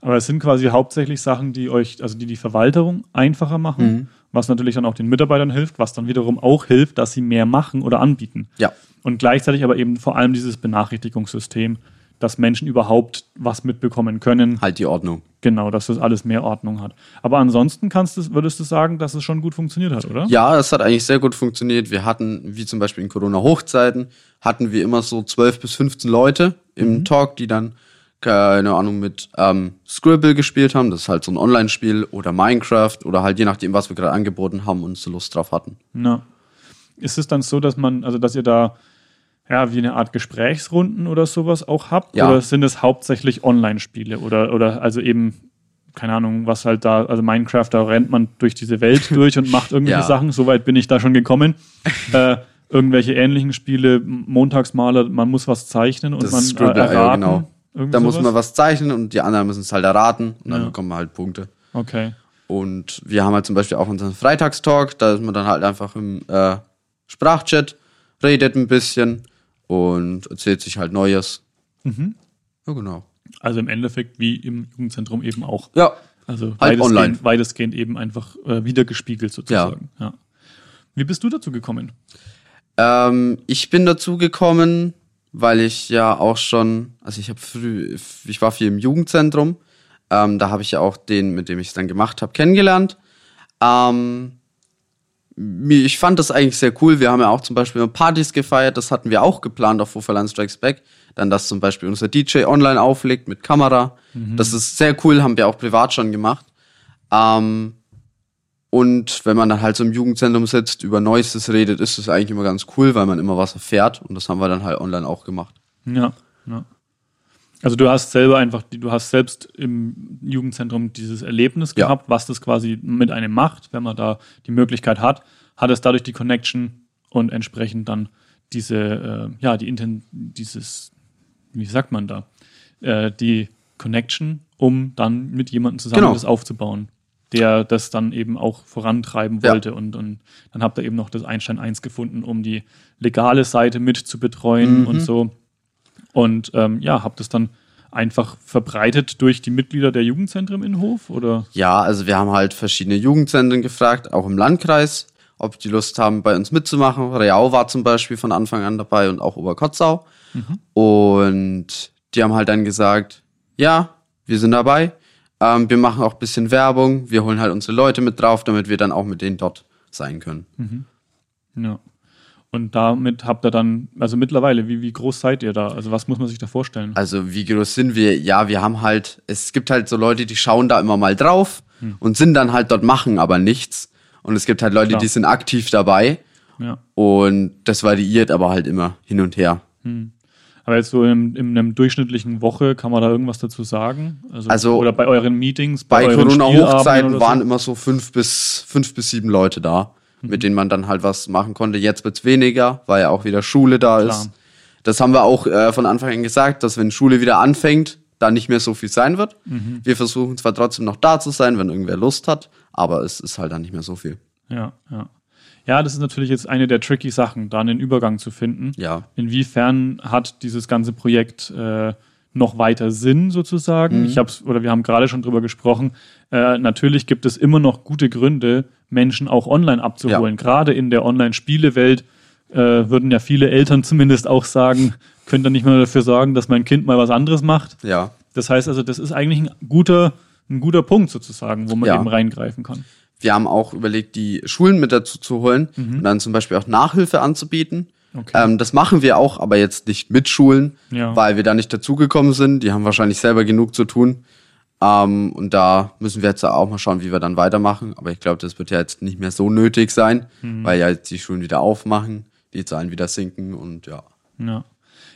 Aber es sind quasi hauptsächlich Sachen, die euch, also die die Verwaltung einfacher machen, Mhm. Was natürlich dann auch den Mitarbeitern hilft, was dann wiederum auch hilft, dass sie mehr machen oder anbieten. Ja. Und gleichzeitig aber eben vor allem dieses Benachrichtigungssystem, dass Menschen überhaupt was mitbekommen können. Halt die Ordnung. Genau, dass das alles mehr Ordnung hat. Aber ansonsten kannst du, würdest du sagen, dass es schon gut funktioniert hat, oder? Ja, es hat eigentlich sehr gut funktioniert. Wir hatten, wie zum Beispiel in Corona-Hochzeiten, hatten wir immer so 12 bis 15 Leute im Talk, die dann, keine Ahnung, mit ähm, Scribble gespielt haben. Das ist halt so ein Online-Spiel oder Minecraft oder halt je nachdem, was wir gerade angeboten haben und so Lust drauf hatten. Ja. Ist es dann so, dass man, also dass ihr da ja wie eine Art Gesprächsrunden oder sowas auch habt? Ja. Oder sind es hauptsächlich Online-Spiele? Oder, oder also eben, keine Ahnung, was halt da, also Minecraft, da rennt man durch diese Welt durch und macht irgendwelche Ja. Sachen. Soweit bin ich da schon gekommen. äh, irgendwelche ähnlichen Spiele, Montagsmaler, man muss was zeichnen und Das man äh, ja, erraten. genau. Irgendwie Da muss sowas? man was zeichnen und die anderen müssen es halt erraten und dann Ja. bekommen wir halt Punkte. Okay. Und wir haben halt zum Beispiel auch unseren Freitagstalk, da ist man dann halt einfach im äh, Sprachchat, redet ein bisschen und erzählt sich halt Neues. Mhm. Ja, genau. Also im Endeffekt wie im Jugendzentrum eben auch. Ja, Also Halt weitestgehend, online. weitestgehend eben einfach äh, wiedergespiegelt sozusagen. Ja. Wie bist du dazu gekommen? Ähm, ich bin dazu gekommen, weil ich ja auch schon, also ich habe früh, ich war viel im Jugendzentrum. Ähm, da habe ich ja auch den, mit dem ich es dann gemacht habe, kennengelernt. Ähm, ich fand das eigentlich sehr cool. Wir haben ja auch zum Beispiel Partys gefeiert, das hatten wir auch geplant auf Wufferland Strikes Back. Dann, dass zum Beispiel unser DJ online auflegt mit Kamera. Mhm. Das ist sehr cool, haben wir auch privat schon gemacht. Ähm, und wenn man dann halt so im Jugendzentrum sitzt, über Neuestes redet, ist das eigentlich immer ganz cool, weil man immer was erfährt. Und das haben wir dann halt online auch gemacht. Ja, ja. Also du hast selber einfach, du hast selbst im Jugendzentrum dieses Erlebnis gehabt, ja. was das quasi mit einem macht, wenn man da die Möglichkeit hat, hat es dadurch die Connection und entsprechend dann diese, äh, ja, die Inten dieses, wie sagt man da, äh, die Connection, um dann mit jemandem zusammen genau. das aufzubauen, der das dann eben auch vorantreiben wollte. Ja. Und, und dann habt ihr eben noch das Einstein 1 gefunden, um die legale Seite mit zu betreuen mhm. und so. Und ähm, ja, habt es dann einfach verbreitet durch die Mitglieder der Jugendzentren in Hof? Oder? Ja, also wir haben halt verschiedene Jugendzentren gefragt, auch im Landkreis, ob die Lust haben, bei uns mitzumachen. Reau war zum Beispiel von Anfang an dabei und auch Oberkotzau. Mhm. Und die haben halt dann gesagt, ja, wir sind dabei. Ähm, wir machen auch ein bisschen Werbung. Wir holen halt unsere Leute mit drauf, damit wir dann auch mit denen dort sein können. Mhm. Ja. Und damit habt ihr dann, also mittlerweile, wie, wie groß seid ihr da? Also was muss man sich da vorstellen? Also wie groß sind wir? Ja, wir haben halt, es gibt halt so Leute, die schauen da immer mal drauf hm. und sind dann halt dort, machen aber nichts. Und es gibt halt Leute, Klar. die sind aktiv dabei. Ja. Und das variiert aber halt immer hin und her. Hm. Aber jetzt so in, in einer durchschnittlichen Woche kann man da irgendwas dazu sagen? Also, also oder bei euren Meetings? Bei, bei Corona-Hochzeiten waren so? immer so fünf bis fünf bis sieben Leute da mit denen man dann halt was machen konnte. Jetzt wird's weniger, weil ja auch wieder Schule da Klar. ist. Das haben wir auch äh, von Anfang an gesagt, dass wenn Schule wieder anfängt, da nicht mehr so viel sein wird. Mhm. Wir versuchen zwar trotzdem noch da zu sein, wenn irgendwer Lust hat, aber es ist halt dann nicht mehr so viel. Ja, ja. Ja, das ist natürlich jetzt eine der tricky Sachen, da einen Übergang zu finden. Ja. Inwiefern hat dieses ganze Projekt äh, noch weiter Sinn sozusagen? Mhm. Ich habe oder wir haben gerade schon drüber gesprochen. Äh, natürlich gibt es immer noch gute Gründe, Menschen auch online abzuholen. Ja. Gerade in der Online-Spielewelt äh, würden ja viele Eltern zumindest auch sagen, könnt ihr nicht mal dafür sorgen, dass mein Kind mal was anderes macht. Ja. Das heißt also, das ist eigentlich ein guter, ein guter Punkt sozusagen, wo man ja. eben reingreifen kann. Wir haben auch überlegt, die Schulen mit dazu zu holen mhm. und dann zum Beispiel auch Nachhilfe anzubieten. Okay. Ähm, das machen wir auch, aber jetzt nicht mit Schulen, ja. weil wir da nicht dazugekommen sind. Die haben wahrscheinlich selber genug zu tun. Ähm, und da müssen wir jetzt auch mal schauen, wie wir dann weitermachen. Aber ich glaube, das wird ja jetzt nicht mehr so nötig sein, mhm. weil ja jetzt die Schulen wieder aufmachen, die Zahlen wieder sinken und ja. Ja,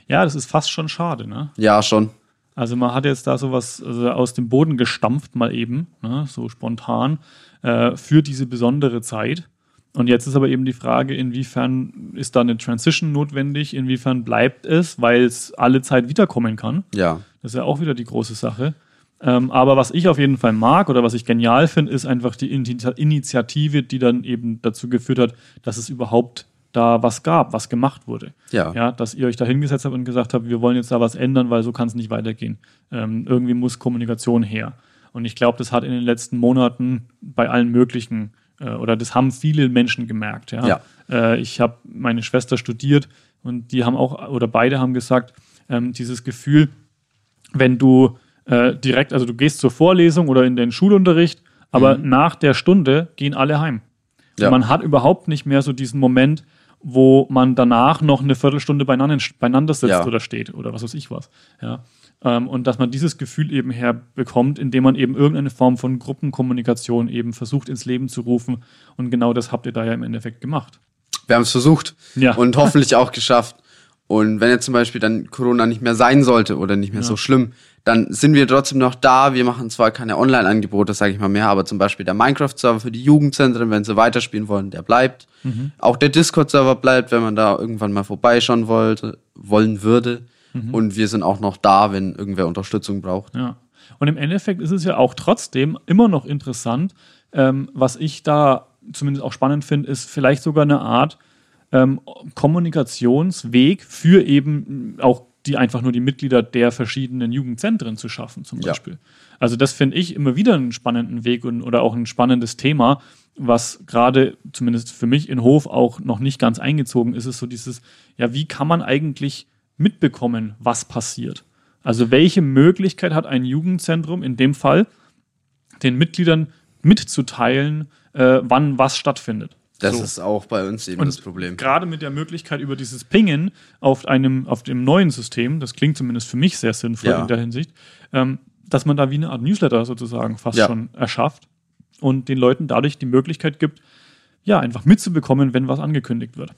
ja das ist fast schon schade, ne? Ja, schon. Also man hat jetzt da sowas also aus dem Boden gestampft, mal eben, ne, so spontan, äh, für diese besondere Zeit. Und jetzt ist aber eben die Frage, inwiefern ist da eine Transition notwendig, inwiefern bleibt es, weil es alle Zeit wiederkommen kann. Ja. Das ist ja auch wieder die große Sache. Ähm, aber was ich auf jeden Fall mag oder was ich genial finde, ist einfach die Initiative, die dann eben dazu geführt hat, dass es überhaupt da was gab, was gemacht wurde. Ja. ja dass ihr euch da hingesetzt habt und gesagt habt, wir wollen jetzt da was ändern, weil so kann es nicht weitergehen. Ähm, irgendwie muss Kommunikation her. Und ich glaube, das hat in den letzten Monaten bei allen möglichen äh, oder das haben viele Menschen gemerkt. Ja. ja. Äh, ich habe meine Schwester studiert und die haben auch oder beide haben gesagt, ähm, dieses Gefühl, wenn du äh, direkt, also du gehst zur Vorlesung oder in den Schulunterricht, aber mhm. nach der Stunde gehen alle heim. Ja. Man hat überhaupt nicht mehr so diesen Moment, wo man danach noch eine Viertelstunde beieinander, beieinander sitzt ja. oder steht oder was weiß ich was. Ja. Ähm, und dass man dieses Gefühl eben herbekommt, indem man eben irgendeine Form von Gruppenkommunikation eben versucht ins Leben zu rufen. Und genau das habt ihr da ja im Endeffekt gemacht. Wir haben es versucht ja. und hoffentlich auch geschafft. Und wenn jetzt zum Beispiel dann Corona nicht mehr sein sollte oder nicht mehr ja. so schlimm, dann sind wir trotzdem noch da. Wir machen zwar keine Online-Angebote, sage ich mal mehr, aber zum Beispiel der Minecraft-Server für die Jugendzentren, wenn sie weiterspielen wollen, der bleibt. Mhm. Auch der Discord-Server bleibt, wenn man da irgendwann mal vorbeischauen wollte, wollen würde. Mhm. Und wir sind auch noch da, wenn irgendwer Unterstützung braucht. Ja. Und im Endeffekt ist es ja auch trotzdem immer noch interessant, ähm, was ich da zumindest auch spannend finde, ist vielleicht sogar eine Art, ähm, Kommunikationsweg für eben auch die einfach nur die Mitglieder der verschiedenen Jugendzentren zu schaffen, zum Beispiel. Ja. Also das finde ich immer wieder einen spannenden Weg und, oder auch ein spannendes Thema, was gerade zumindest für mich in Hof auch noch nicht ganz eingezogen ist, ist so dieses, ja, wie kann man eigentlich mitbekommen, was passiert? Also welche Möglichkeit hat ein Jugendzentrum in dem Fall, den Mitgliedern mitzuteilen, äh, wann was stattfindet? Das So. ist auch bei uns eben Und das Problem. Gerade mit der Möglichkeit über dieses Pingen auf einem, auf dem neuen System, das klingt zumindest für mich sehr sinnvoll Ja. in der Hinsicht, ähm, dass man da wie eine Art Newsletter sozusagen fast Ja. schon erschafft und den Leuten dadurch die Möglichkeit gibt, ja, einfach mitzubekommen, wenn was angekündigt wird.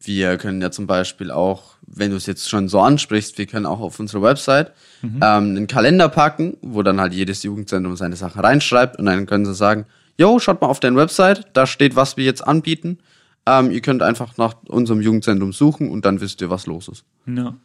Wir können ja zum Beispiel auch, wenn du es jetzt schon so ansprichst, wir können auch auf unsere Website ähm, einen Kalender packen, wo dann halt jedes Jugendzentrum seine Sachen reinschreibt und dann können sie sagen, yo, schaut mal auf deine Website, da steht, was wir jetzt anbieten. Ähm, ihr könnt einfach nach unserem Jugendzentrum suchen und dann wisst ihr, was los ist. Ja,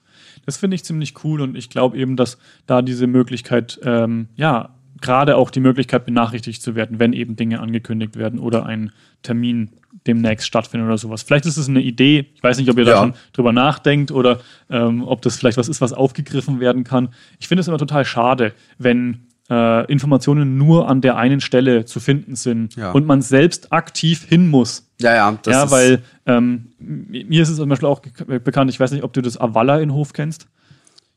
das finde ich ziemlich cool und ich glaube eben, dass da diese Möglichkeit, ähm, ja, gerade auch die Möglichkeit benachrichtigt zu werden, wenn eben Dinge angekündigt werden oder ein Termin demnächst stattfindet oder sowas. Vielleicht ist es eine Idee, ich weiß nicht, ob ihr da Ja. schon drüber nachdenkt oder ähm, ob das vielleicht was ist, was aufgegriffen werden kann. Ich finde es immer total schade, wenn äh, Informationen nur an der einen Stelle zu finden sind Ja. und man selbst aktiv hin muss. Ja, ja, das ja, weil ähm, mir ist es zum Beispiel auch bekannt, ich weiß nicht, ob du das Avala in Hof kennst.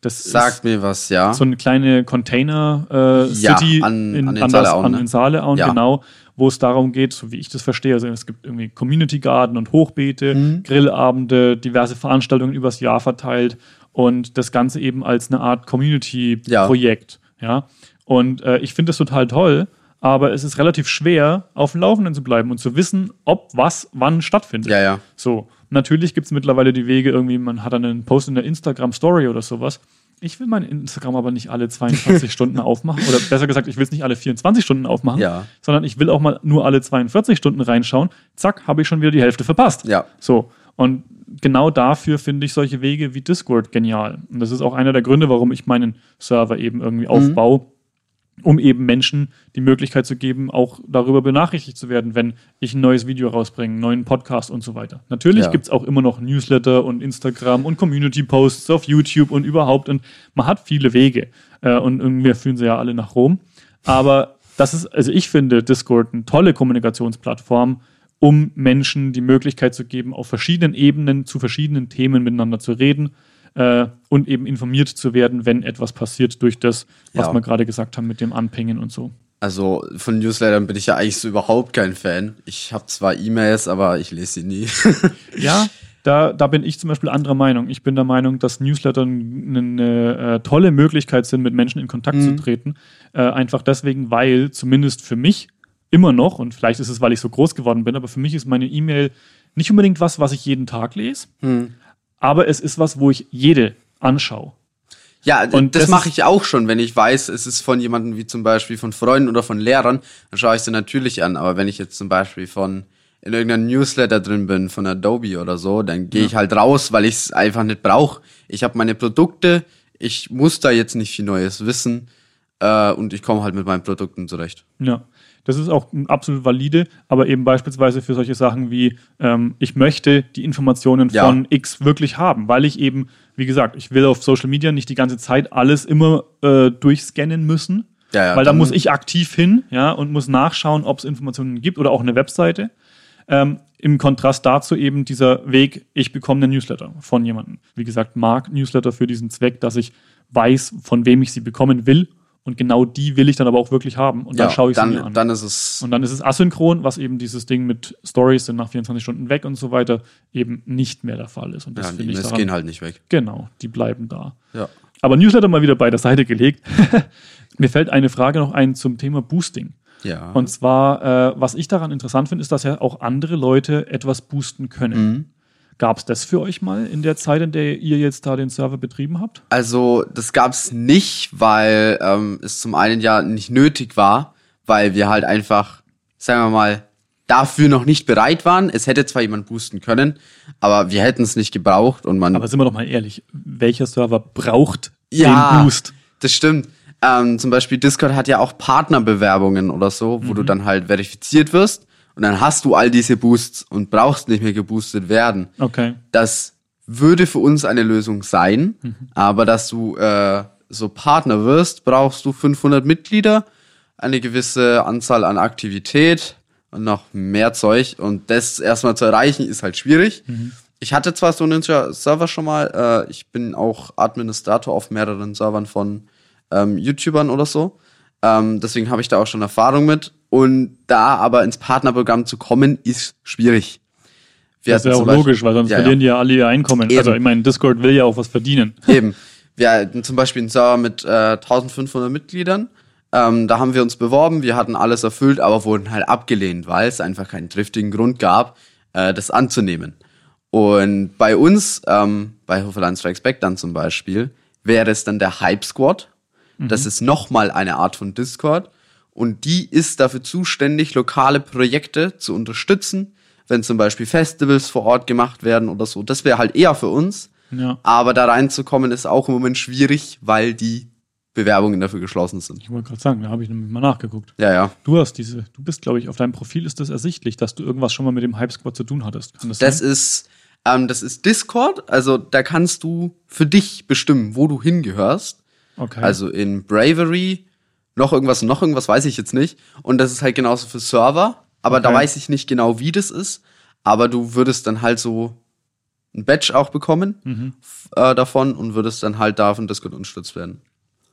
Das sagt ist mir was, ja. so eine kleine Container-City Ja, an- in, an den an, ne? den Saaleauen, Ja. genau, wo es darum geht, so wie ich das verstehe, also es gibt irgendwie Community Garden und Hochbeete, Mhm. Grillabende, diverse Veranstaltungen übers Jahr verteilt und das Ganze eben als eine Art Community-Projekt. Ja. Und äh, ich finde das total toll, aber es ist relativ schwer, auf dem Laufenden zu bleiben und zu wissen, ob was wann stattfindet. Ja, ja. So, natürlich gibt es mittlerweile die Wege, irgendwie, man hat dann einen Post in der Instagram-Story oder sowas. Ich will mein Instagram aber nicht alle 22 Stunden aufmachen. Oder besser gesagt, ich will es nicht alle 24 Stunden aufmachen, Ja. sondern ich will auch mal nur alle 42 Stunden reinschauen. Zack, habe ich schon wieder die Hälfte verpasst. Ja. So. Und genau dafür finde ich solche Wege wie Discord genial. Und das ist auch einer der Gründe, warum ich meinen Server eben irgendwie aufbaue, um eben Menschen die Möglichkeit zu geben, auch darüber benachrichtigt zu werden, wenn ich ein neues Video rausbringe, einen neuen Podcast und so weiter. Natürlich Ja. gibt es auch immer noch Newsletter und Instagram und Community-Posts auf YouTube und überhaupt. Und man hat viele Wege. Äh, und irgendwie fühlen sie ja alle nach Rom. Aber das ist, also ich finde Discord eine tolle Kommunikationsplattform, um Menschen die Möglichkeit zu geben, auf verschiedenen Ebenen zu verschiedenen Themen miteinander zu reden äh, und eben informiert zu werden, wenn etwas passiert durch das, was Ja. wir gerade gesagt haben mit dem Anpingen und so. Also von Newslettern bin ich ja eigentlich so überhaupt kein Fan. Ich habe zwar E-Mails, aber ich lese sie nie. Ja, da, da bin ich zum Beispiel anderer Meinung. Ich bin der Meinung, dass Newsletter eine, äh, tolle Möglichkeit sind, mit Menschen in Kontakt zu treten. Äh, einfach deswegen, weil zumindest für mich immer noch, und vielleicht ist es, weil ich so groß geworden bin, aber für mich ist meine E-Mail nicht unbedingt was, was ich jeden Tag lese, aber es ist was, wo ich jede anschaue. Ja, Und das, das mache ich auch schon, wenn ich weiß, es ist von jemandem wie zum Beispiel von Freunden oder von Lehrern, dann schaue ich sie natürlich an. Aber wenn ich jetzt zum Beispiel von in irgendeinem Newsletter drin bin, von Adobe oder so, dann gehe ich halt raus, weil ich es einfach nicht brauche. Ich habe meine Produkte, ich muss da jetzt nicht viel Neues wissen äh, und ich komme halt mit meinen Produkten zurecht. Ja, das ist auch absolut valide, aber eben beispielsweise für solche Sachen wie, ähm, ich möchte die Informationen Ja. von X wirklich haben, weil ich eben, wie gesagt, ich will auf Social Media nicht die ganze Zeit alles immer äh, durchscannen müssen, Ja, ja, weil da muss ich aktiv hin ja, und muss nachschauen, ob es Informationen gibt oder auch eine Webseite. Ähm, Im Kontrast dazu eben dieser Weg, ich bekomme einen Newsletter von jemandem. Wie gesagt, mag Newsletter für diesen Zweck, dass ich weiß, von wem ich sie bekommen will. Und genau die will ich dann aber auch wirklich haben. Und dann schaue ich sie mir dann, an. dann ist es Und dann ist es asynchron, was eben dieses Ding mit Stories sind nach 24 Stunden weg und so weiter eben nicht mehr der Fall ist. Und das ja, finde ich daran, gehen halt nicht weg. Genau, die bleiben da. Ja. Aber Newsletter mal wieder bei der Seite gelegt. Mir fällt eine Frage noch ein zum Thema Boosting. Ja. Und zwar, äh, was ich daran interessant finde, ist, dass ja auch andere Leute etwas boosten können. Mhm. Gab es das für euch mal in der Zeit, in der ihr jetzt da den Server betrieben habt? Also, das gab's nicht, weil ähm, es zum einen ja nicht nötig war, weil wir halt einfach, sagen wir mal, dafür noch nicht bereit waren. Es hätte zwar jemand boosten können, aber wir hätten es nicht gebraucht und man. Aber sind wir doch mal ehrlich, welcher Server braucht ja, den Boost? das stimmt. Ähm, zum Beispiel Discord hat ja auch Partnerbewerbungen oder so, wo du Mhm. dann halt verifiziert wirst und dann hast du all diese Boosts und brauchst nicht mehr geboostet werden. Okay. Das würde für uns eine Lösung sein, aber dass du äh, so Partner wirst, brauchst du 500 Mitglieder, eine gewisse Anzahl an Aktivität und noch mehr Zeug und das erstmal zu erreichen ist halt schwierig. Ich hatte zwar so einen Server schon mal, äh, ich bin auch Administrator auf mehreren Servern von ähm, YouTubern oder so, ähm, deswegen habe ich da auch schon Erfahrung mit, Und da aber ins Partnerprogramm zu kommen, ist schwierig. Wir das ist ja auch Beispiel, logisch, weil sonst ja, verlieren die ja alle ihr Einkommen. Eben. Also ich meine, Discord will ja auch was verdienen. Eben. Wir hatten zum Beispiel einen Server mit äh, 1500 Mitgliedern. Ähm, da haben wir uns beworben, wir hatten alles erfüllt, aber wurden halt abgelehnt, weil es einfach keinen triftigen Grund gab, äh, das anzunehmen. Und bei uns, ähm, bei Hoferland Strikes Back dann zum Beispiel, wäre es dann der Hype Squad. Mhm. Das ist nochmal eine Art von Discord. Und die ist dafür zuständig, lokale Projekte zu unterstützen, wenn zum Beispiel Festivals vor Ort gemacht werden oder so. Das wäre halt eher für uns. Ja. Aber da reinzukommen ist auch im Moment schwierig, weil die Bewerbungen dafür geschlossen sind. Ich wollte gerade sagen, da habe ich nämlich mal nachgeguckt. Ja, ja. Du hast diese, du bist, glaube ich, auf deinem Profil ist das ersichtlich, dass du irgendwas schon mal mit dem Hype Squad zu tun hattest. Kann das, das sein? ist, ähm, das ist Discord. Also da kannst du für dich bestimmen, wo du hingehörst. Okay. Also in Bravery, noch irgendwas, noch irgendwas weiß ich jetzt nicht. Und das ist halt genauso für Server. Aber okay. da weiß ich nicht genau, wie das ist. Aber du würdest dann halt so ein Badge auch bekommen mhm. äh, davon und würdest dann halt davon Discord unterstützt werden.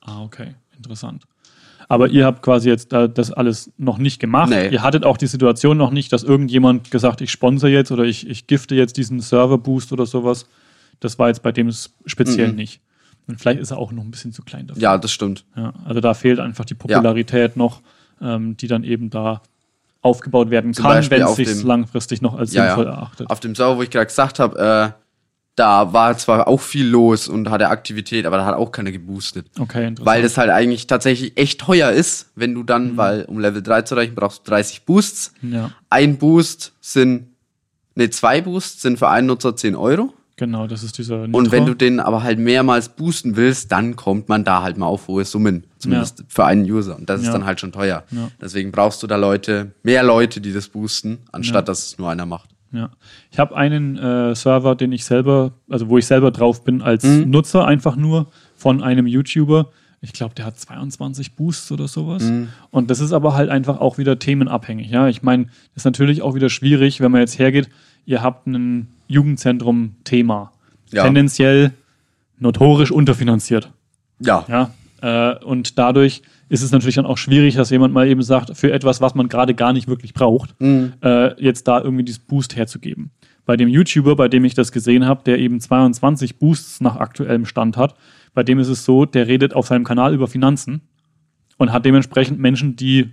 Ah, okay, interessant. Aber ihr habt quasi jetzt das alles noch nicht gemacht. Nee. Ihr hattet auch die Situation noch nicht, dass irgendjemand gesagt, ich sponsere jetzt oder ich, ich gifte jetzt diesen Server-Boost oder sowas. Das war jetzt bei dem speziell mhm. nicht. Und vielleicht ist er auch noch ein bisschen zu klein dafür. Ja, das stimmt. Ja, also da fehlt einfach die Popularität ja. noch, ähm, die dann eben da aufgebaut werden Zum kann, wenn es sich langfristig noch als ja, sinnvoll erachtet. Auf dem Server, wo ich gerade gesagt habe, äh, da war zwar auch viel los und hatte Aktivität, aber da hat auch keiner geboostet. Okay, interessant. Weil das halt eigentlich tatsächlich echt teuer ist, wenn du dann, mhm. weil um Level 3 zu erreichen, brauchst du 30 Boosts. Ja. Ein Boost sind, ne, zwei Boosts sind für einen Nutzer 10 Euro. Genau, das ist dieser Nitro. Und wenn du den aber halt mehrmals boosten willst, dann kommt man da halt mal auf hohe Summen. Zumindest ja. für einen User. Und das ist ja. dann halt schon teuer. Ja. Deswegen brauchst du da Leute, mehr Leute, die das boosten, anstatt dass es nur einer macht. Ja. Ich habe einen äh, Server, den ich selber, also wo ich selber drauf bin als mhm. Nutzer, einfach nur von einem YouTuber. Ich glaube, der hat 22 Boosts oder sowas. Mhm. Und das ist aber halt einfach auch wieder themenabhängig. Ja, ich meine, das ist natürlich auch wieder schwierig, wenn man jetzt hergeht, ihr habt ein Jugendzentrum-Thema. Ja. Tendenziell notorisch unterfinanziert. Ja. Ja. Äh, und dadurch ist es natürlich dann auch schwierig, dass jemand mal eben sagt, für etwas, was man gerade gar nicht wirklich braucht, mhm. äh, jetzt da irgendwie dieses Boost herzugeben. Bei dem YouTuber, bei dem ich das gesehen habe, der eben 22 Boosts nach aktuellem Stand hat, bei dem ist es so, der redet auf seinem Kanal über Finanzen und hat dementsprechend Menschen, die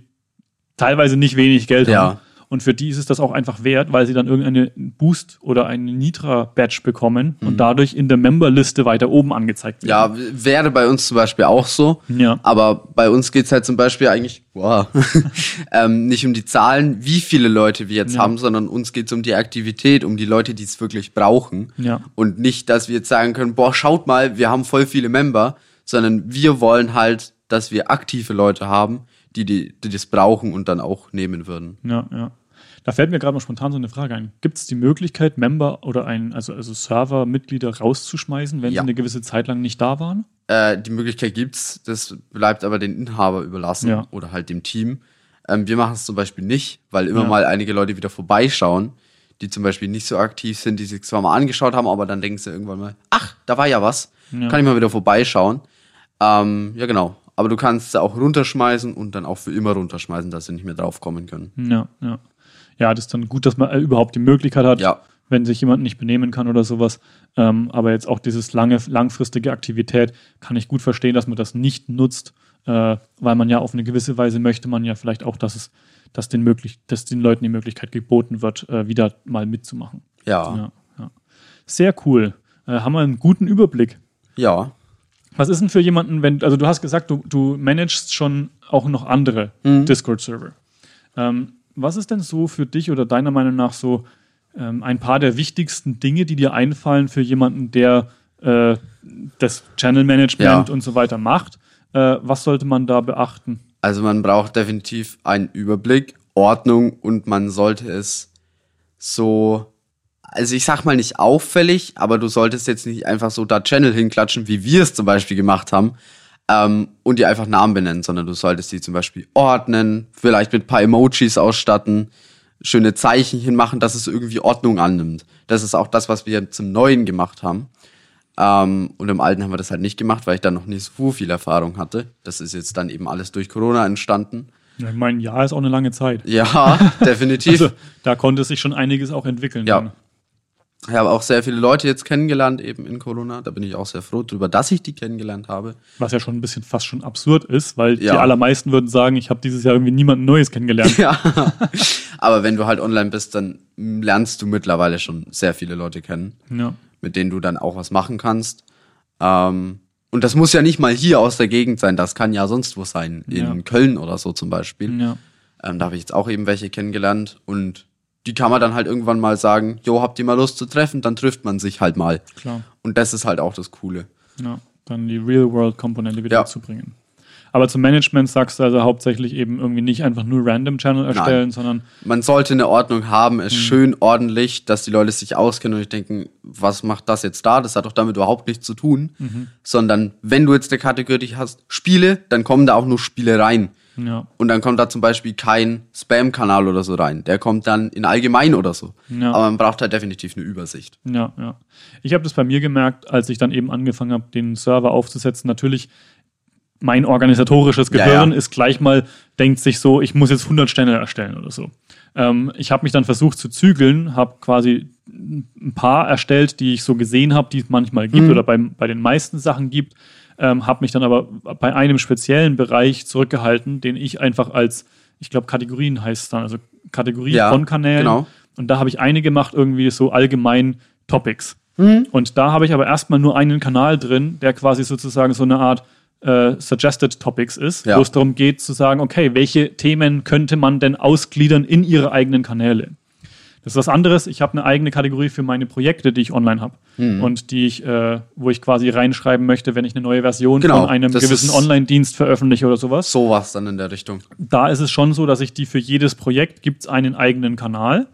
teilweise nicht wenig Geld ja. haben und für die ist es das auch einfach wert, weil sie dann irgendeinen Boost oder einen Nitra-Badge bekommen mhm. und dadurch in der Memberliste weiter oben angezeigt werden. Ja, wäre bei uns zum Beispiel auch so. Ja. Aber bei uns geht es halt zum Beispiel eigentlich, wow, ähm, nicht um die Zahlen, wie viele Leute wir jetzt ja. haben, sondern uns geht es um die Aktivität, um die Leute, die es wirklich brauchen. Ja. Und nicht, dass wir jetzt sagen können, boah, schaut mal, wir haben voll viele Member, sondern wir wollen halt, dass wir aktive Leute haben, die, die, die das brauchen und dann auch nehmen würden. Ja, ja. Da fällt mir gerade mal spontan so eine Frage ein. Gibt es die Möglichkeit, Member oder ein, also, also Server-Mitglieder rauszuschmeißen, wenn ja. sie eine gewisse Zeit lang nicht da waren? Äh, die Möglichkeit gibt's, das bleibt aber den Inhaber überlassen ja. oder halt dem Team. Ähm, wir machen es zum Beispiel nicht, weil immer ja. mal einige Leute wieder vorbeischauen, die zum Beispiel nicht so aktiv sind, die sich zwar mal angeschaut haben, aber dann denken sie irgendwann mal, ach, da war ja was, kann ich mal wieder vorbeischauen. Ähm, ja, genau. Aber du kannst sie auch runterschmeißen und dann auch für immer runterschmeißen, dass sie nicht mehr draufkommen können. Ja, ja ja, das ist dann gut, dass man äh, überhaupt die Möglichkeit hat, ja. wenn sich jemand nicht benehmen kann oder sowas. Ähm, aber jetzt auch dieses lange, langfristige Aktivität kann ich gut verstehen, dass man das nicht nutzt, äh, weil man ja auf eine gewisse Weise möchte man ja vielleicht auch, dass es, dass den möglich, dass den Leuten die Möglichkeit geboten wird, äh, wieder mal mitzumachen. Ja. ja, ja. Sehr cool. Äh, haben wir einen guten Überblick. Ja. Was ist denn für jemanden, wenn, also du hast gesagt, du, du managst schon auch noch andere mhm. Discord-Server. Ähm, was ist denn so für dich oder deiner Meinung nach so ähm, ein paar der wichtigsten Dinge, die dir einfallen für jemanden, der äh, das Channel Management ja. und so weiter macht? Äh, was sollte man da beachten? Also man braucht definitiv einen Überblick, Ordnung und man sollte es so, also ich sag mal nicht auffällig, aber du solltest jetzt nicht einfach so da Channel hinklatschen, wie wir es zum Beispiel gemacht haben, ähm, und die einfach Namen benennen, sondern du solltest die zum Beispiel ordnen, vielleicht mit ein paar Emojis ausstatten, schöne Zeichen hinmachen, dass es irgendwie Ordnung annimmt. Das ist auch das, was wir zum Neuen gemacht haben. Ähm, und im Alten haben wir das halt nicht gemacht, weil ich dann noch nicht so viel Erfahrung hatte. Das ist jetzt dann eben alles durch Corona entstanden. Ja, ich meine, ein Jahr ist auch eine lange Zeit. Ja, definitiv. Also, da konnte sich schon einiges auch entwickeln. Ja. dann. Ich habe auch sehr viele Leute jetzt kennengelernt, eben in Corona. Da bin ich auch sehr froh drüber, dass ich die kennengelernt habe. Was ja schon ein bisschen fast schon absurd ist, weil die Ja. allermeisten würden sagen, ich habe dieses Jahr irgendwie niemanden Neues kennengelernt. Ja. Aber wenn du halt online bist, dann lernst du mittlerweile schon sehr viele Leute kennen, ja. mit denen du dann auch was machen kannst. Ähm, und das muss ja nicht mal hier aus der Gegend sein, das kann ja sonst wo sein, in Ja. Köln oder so zum Beispiel. ja. Ähm, da habe ich jetzt auch eben welche kennengelernt und die kann man dann halt irgendwann mal sagen, jo, habt ihr mal Lust zu treffen, dann trifft man sich halt mal. Klar. Und das ist halt auch das Coole. Ja, dann die Real-World-Komponente wieder Ja. zu bringen. Aber zum Management sagst du also hauptsächlich eben irgendwie nicht einfach nur Random Channel erstellen, sondern Man sollte eine Ordnung haben, Mhm. ist schön ordentlich, dass die Leute sich auskennen und nicht denken, was macht das jetzt da? Das hat doch damit überhaupt nichts zu tun. Mhm. Sondern wenn du jetzt eine Kategorie hast, Spiele, dann kommen da auch nur Spiele rein. Ja, Und dann kommt da zum Beispiel kein Spam-Kanal oder so rein. Der kommt dann in allgemein oder so. Ja. Aber man braucht halt definitiv eine Übersicht. ja, ja. Ich habe das bei mir gemerkt, als ich dann eben angefangen habe, den Server aufzusetzen. Natürlich, mein organisatorisches Ja, Gehirn ja. ist gleich mal, denkt sich so, ich muss jetzt 100 Stände erstellen oder so. Ähm, ich habe mich dann versucht zu zügeln, habe quasi ein paar erstellt, die ich so gesehen habe, die es manchmal gibt Mhm. oder bei, bei den meisten Sachen gibt. Ähm, habe mich dann aber bei einem speziellen Bereich zurückgehalten, den ich einfach als, ich glaube, Kategorien heißt es dann, also Kategorien Ja, von Kanälen. genau. Und da habe ich eine gemacht, irgendwie so allgemein Topics. Mhm. Und da habe ich aber erstmal nur einen Kanal drin, der quasi sozusagen so eine Art äh, Suggested Topics ist, Ja. wo es darum geht zu sagen, okay, welche Themen könnte man denn ausgliedern in ihre eigenen Kanäle? Das ist was anderes. Ich habe eine eigene Kategorie für meine Projekte, die ich online habe Mhm. und die ich, äh, wo ich quasi reinschreiben möchte, wenn ich eine neue Version Genau, von einem gewissen Online-Dienst veröffentliche oder sowas. Sowas dann in der Richtung. Da ist es schon so, dass ich die für jedes Projekt gibt es einen eigenen Kanal,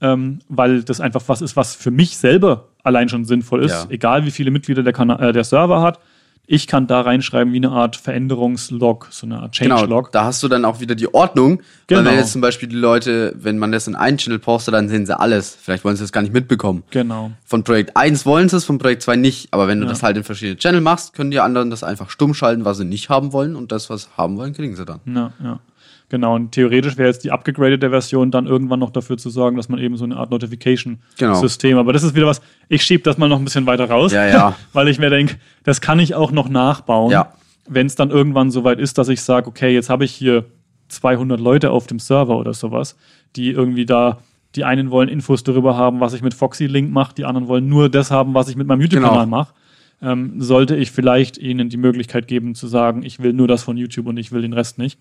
ähm, weil das einfach was ist, was für mich selber allein schon sinnvoll ist. Ja. Egal wie viele Mitglieder der, Kana äh, der Server hat. Ich kann da reinschreiben wie eine Art Veränderungslog, so eine Art Genau, Changelog. da hast du dann auch wieder die Ordnung. Weil Genau. wenn jetzt zum Beispiel die Leute, wenn man das in einen Channel postet, dann sehen sie alles. Vielleicht wollen sie das gar nicht mitbekommen. Genau. Von Projekt 1 wollen sie es, von Projekt 2 nicht. Aber wenn du Ja. das halt in verschiedene Channel machst, können die anderen das einfach stumm schalten, was sie nicht haben wollen. Und das, was sie haben wollen, kriegen sie dann. Ja, ja. Genau, und theoretisch wäre jetzt die abgegradete Version dann irgendwann noch dafür zu sorgen, dass man eben so eine Art Genau. Notification-System, aber das ist wieder was, ich schiebe das mal noch ein bisschen weiter raus, Ja, ja. weil ich mir denke, das kann ich auch noch nachbauen, Ja. wenn es dann irgendwann soweit ist, dass ich sage, okay, jetzt habe ich hier 200 Leute auf dem Server oder sowas, die irgendwie da, die einen wollen Infos darüber haben, was ich mit Foxy Link mache, die anderen wollen nur das haben, was ich mit meinem YouTube-Kanal Genau. mache. Ähm, sollte ich vielleicht ihnen die Möglichkeit geben zu sagen, ich will nur das von YouTube und ich will den Rest nicht.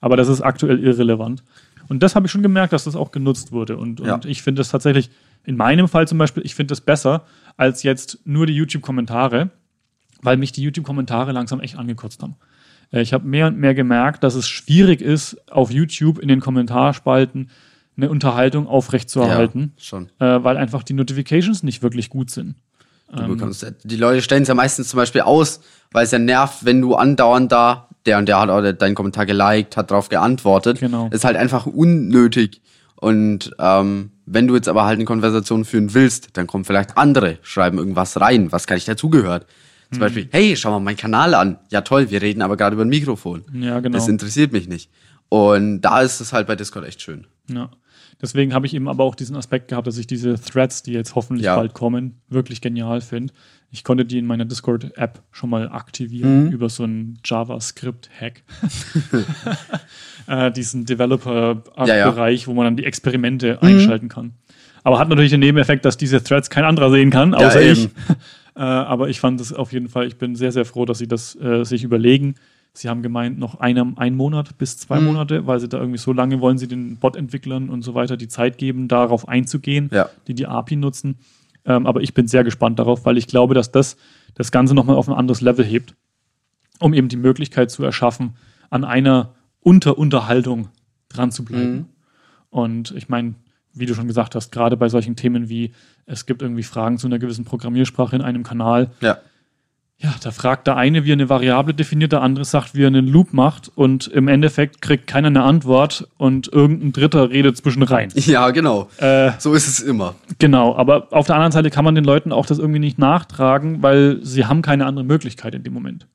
Aber das ist aktuell irrelevant. Und das habe ich schon gemerkt, dass das auch genutzt wurde. Und, Ja. und ich finde das tatsächlich, in meinem Fall zum Beispiel, ich finde das besser als jetzt nur die YouTube-Kommentare, weil mich die YouTube-Kommentare langsam echt angekotzt haben. Äh, Ich habe mehr und mehr gemerkt, dass es schwierig ist, auf YouTube in den Kommentarspalten eine Unterhaltung aufrechtzuerhalten, schon. äh, weil einfach die Notifications nicht wirklich gut sind. Du bekommst, die Leute stellen es ja meistens zum Beispiel aus, weil es ja nervt, wenn du andauernd da, der und der hat auch deinen Kommentar geliked, hat darauf geantwortet. Genau. Ist halt einfach unnötig. Und ähm, wenn du jetzt aber halt eine Konversation führen willst, dann kommen vielleicht andere, schreiben irgendwas rein, was gar nicht dazugehört. Mhm. Zum Beispiel, hey, schau mal meinen Kanal an. Ja toll, wir reden aber gerade über ein Mikrofon. Ja, genau. Das interessiert mich nicht. Und da ist es halt bei Discord echt schön. Ja. Deswegen habe ich eben aber auch diesen Aspekt gehabt, dass ich diese Threads, die jetzt hoffentlich Ja. bald kommen, wirklich genial finde. Ich konnte die in meiner Discord-App schon mal aktivieren Mhm. über so einen JavaScript-Hack. äh, diesen Developer-Bereich, Ja, Mhm. ja. wo man dann die Experimente einschalten kann. Aber hat natürlich den Nebeneffekt, dass diese Threads kein anderer sehen kann, außer ich. äh, aber ich fand es auf jeden Fall, ich bin sehr, sehr froh, dass sie das äh, sich überlegen. Sie haben gemeint, noch einem, ein Monat bis Mhm. zwei Monate, weil sie da irgendwie so lange wollen sie den Bot-Entwicklern und so weiter die Zeit geben, darauf einzugehen, Ja. die die API nutzen. Ähm, aber ich bin sehr gespannt darauf, weil ich glaube, dass das das Ganze nochmal auf ein anderes Level hebt, um eben die Möglichkeit zu erschaffen, an einer Unterunterhaltung dran zu bleiben. Mhm. Und ich meine, wie du schon gesagt hast, gerade bei solchen Themen wie, es gibt irgendwie Fragen zu einer gewissen Programmiersprache in einem Kanal, Ja. Ja, da fragt der eine, wie er eine Variable definiert, der andere sagt, wie er einen Loop macht und im Endeffekt kriegt keiner eine Antwort und irgendein Dritter redet zwischen rein. Ja, genau. Äh, So ist es immer. genau, aber auf der anderen Seite kann man den Leuten auch das irgendwie nicht nachtragen, weil sie haben keine andere Möglichkeit in dem Moment.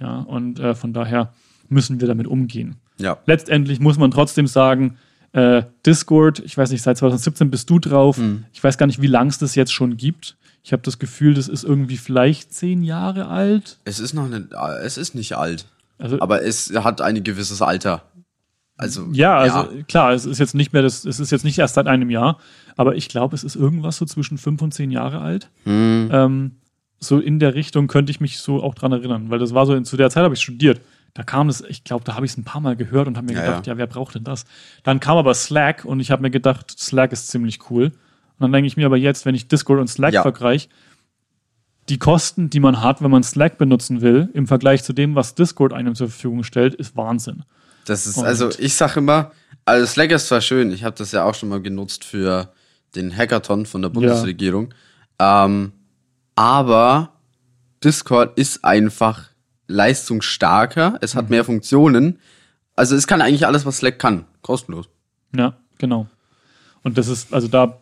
Ja, und äh, von daher müssen wir damit umgehen. Ja. Letztendlich muss man trotzdem sagen, äh, Discord, ich weiß nicht, seit 2017 bist du drauf. Mhm. Ich weiß gar nicht, wie lang es das jetzt schon gibt. Ich habe das Gefühl, das ist irgendwie vielleicht zehn Jahre alt. Es ist noch nicht, es ist nicht alt. Also, Aber es hat ein gewisses Alter. Also, ja, also klar, es ist jetzt nicht mehr das, es ist jetzt nicht erst seit einem Jahr, aber ich glaube, es ist irgendwas so zwischen fünf und zehn Jahre alt. Hm. Ähm, so in der Richtung könnte ich mich so auch dran erinnern, weil das war so, in, zu der Zeit habe ich studiert. Da kam das, ich glaube, da habe ich es ein paar Mal gehört und habe mir Ja, gedacht, ja. ja. wer braucht denn das? Dann kam aber Slack und ich habe mir gedacht, Slack ist ziemlich cool. Und dann denke ich mir aber jetzt, wenn ich Discord und Slack Ja. vergleiche, die Kosten, die man hat, wenn man Slack benutzen will, im Vergleich zu dem, was Discord einem zur Verfügung stellt, ist Wahnsinn. Das ist, Und- also ich sag immer, also Slack ist zwar schön, ich habe das ja auch schon mal genutzt für den Hackathon von der Bundesregierung, ähm, aber Discord ist einfach leistungsstarker, es hat mehr Funktionen, also es kann eigentlich alles, was Slack kann, kostenlos. Ja, genau. Und das ist, also da,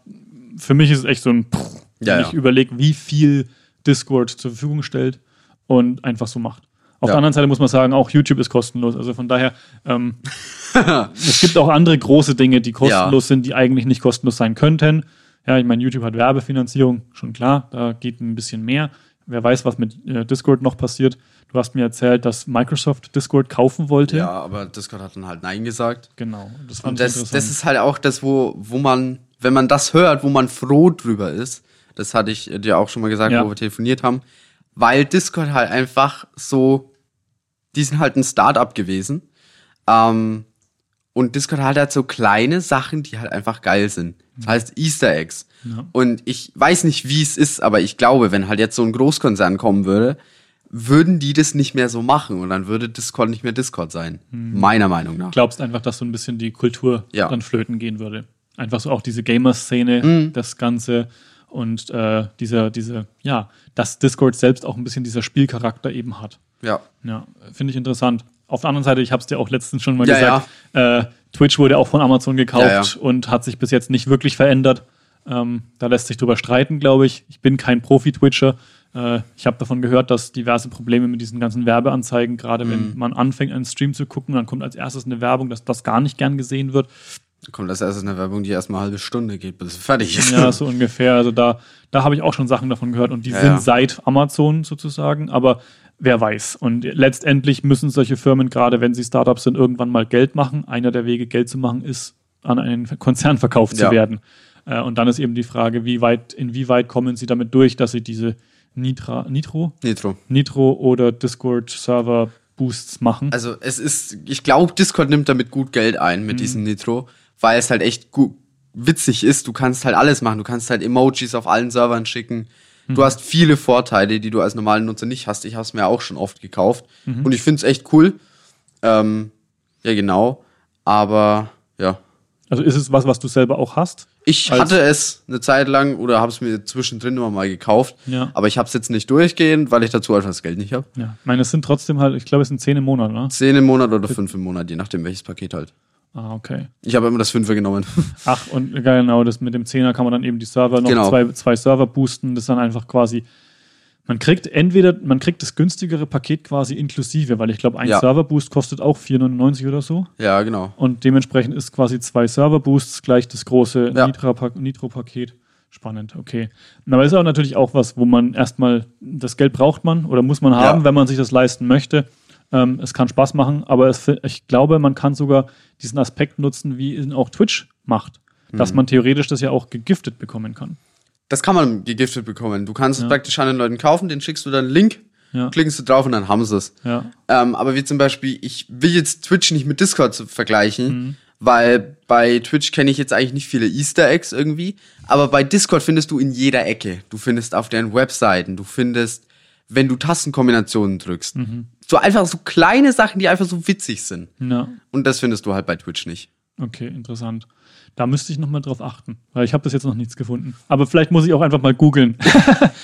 für mich ist es echt so ein, Pff, wenn Ja, ich ja. überlege, wie viel Discord zur Verfügung stellt und einfach so macht. Auf Ja. der anderen Seite muss man sagen, auch YouTube ist kostenlos. Also von daher, ähm, es gibt auch andere große Dinge, die kostenlos sind, die eigentlich nicht kostenlos sein könnten. Ja, ich meine, YouTube hat Werbefinanzierung, schon klar, da geht ein bisschen mehr. Wer weiß, was mit äh, Discord noch passiert. Du hast mir erzählt, dass Microsoft Discord kaufen wollte. Ja, aber Discord hat dann halt Nein gesagt. Genau. Das fand Und das, das ist halt auch das, wo, wo man, wenn man das hört, wo man froh drüber ist, das hatte ich dir auch schon mal gesagt, Ja. wo wir telefoniert haben, weil Discord halt einfach so, die sind halt ein Startup gewesen. Ähm, und Discord hat halt so kleine Sachen, die halt einfach geil sind. Das heißt Easter Eggs. Ja. Und ich weiß nicht, wie es ist, aber ich glaube, wenn halt jetzt so ein Großkonzern kommen würde, würden die das nicht mehr so machen und dann würde Discord nicht mehr Discord sein. Meiner Meinung nach. glaubst einfach, dass so ein bisschen die Kultur Ja. dann flöten gehen würde. Einfach so auch diese Gamer-Szene, Mhm. das Ganze und äh, dieser, diese, ja, dass Discord selbst auch ein bisschen dieser Spielcharakter eben hat. Ja. Ja, finde ich interessant. Auf der anderen Seite, ich habe es dir auch letztens schon mal Ja, gesagt, Äh, Twitch wurde auch von Amazon gekauft Ja, ja. und hat sich bis jetzt nicht wirklich verändert. Ähm, da lässt sich drüber streiten, glaube ich. Ich bin kein Profi-Twitcher. Äh, ich habe davon gehört, dass diverse Probleme mit diesen ganzen Werbeanzeigen, gerade Mhm. wenn man anfängt, einen Stream zu gucken, dann kommt als erstes eine Werbung, dass das gar nicht gern gesehen wird. Da kommt als erstes eine Werbung, die erstmal eine halbe Stunde geht, bis es fertig ist. Ja, so ungefähr. Also da, da habe ich auch schon Sachen davon gehört und die Ja, sind ja. seit Amazon sozusagen, aber wer weiß. Und letztendlich müssen solche Firmen, gerade wenn sie Startups sind, irgendwann mal Geld machen. Einer der Wege, Geld zu machen, ist, an einen Konzern verkauft zu Ja. werden. Äh, Und dann ist eben die Frage, wie weit, inwieweit kommen sie damit durch, dass sie diese Nitra, Nitro, Nitro. Nitro oder Discord Server Boosts machen. Also es ist, ich glaube, Discord nimmt damit gut Geld ein Mhm. mit diesem Nitro, weil es halt echt witzig ist. Du kannst halt alles machen. Du kannst halt Emojis auf allen Servern schicken. Mhm. Du hast viele Vorteile, die du als normalen Nutzer nicht hast. Ich habe es mir auch schon oft gekauft Mhm. und ich finde es echt cool. Ähm, ja, genau. Aber ja, Also ist es was, was du selber auch hast? ich hatte es eine Zeit lang oder habe es mir zwischendrin immer mal gekauft. Ja. Aber ich habe es jetzt nicht durchgehend, weil ich dazu einfach das Geld nicht habe. Ja. Ich meine, es sind trotzdem halt, ich glaube, es sind zehn im Monat, ne? Zehn im Monat oder fünf im Monat, je nachdem welches Paket halt. Ah, okay. Ich habe immer das Fünfer genommen. Ach, und genau, das mit dem Zehner kann man dann eben die Server noch Genau. zwei, zwei Server boosten. Das ist dann einfach quasi, man kriegt entweder, man kriegt das günstigere Paket quasi inklusive, weil ich glaube, ein Ja. Server-Boost kostet auch 4,99 oder so. ja, genau. Und dementsprechend ist quasi zwei Server-Boosts gleich das große Ja. Nitro-Paket. Spannend, okay. Aber ist auch natürlich auch was, wo man erstmal, das Geld braucht man oder muss man haben, Ja. wenn man sich das leisten möchte. Ähm, es kann Spaß machen, aber es, ich glaube, man kann sogar diesen Aspekt nutzen, wie ihn auch Twitch macht. Dass Mhm. man theoretisch das ja auch gegiftet bekommen kann. Das kann man gegiftet bekommen. Du kannst Ja. es praktisch an den Leuten kaufen, den schickst du dann einen Link, Ja. klickst du drauf und dann haben sie es. Ja. Ähm, aber wie zum Beispiel, ich will jetzt Twitch nicht mit Discord vergleichen, Mhm. weil bei Twitch kenne ich jetzt eigentlich nicht viele Easter Eggs irgendwie. Aber bei Discord findest du in jeder Ecke. Du findest auf deren Webseiten, du findest, wenn du Tastenkombinationen drückst. Mhm. So einfach so kleine Sachen, die einfach so witzig sind. ja. Und das findest du halt bei Twitch nicht. Okay, interessant. Da müsste ich nochmal drauf achten, weil ich habe bis jetzt noch nichts gefunden. Aber vielleicht muss ich auch einfach mal googeln.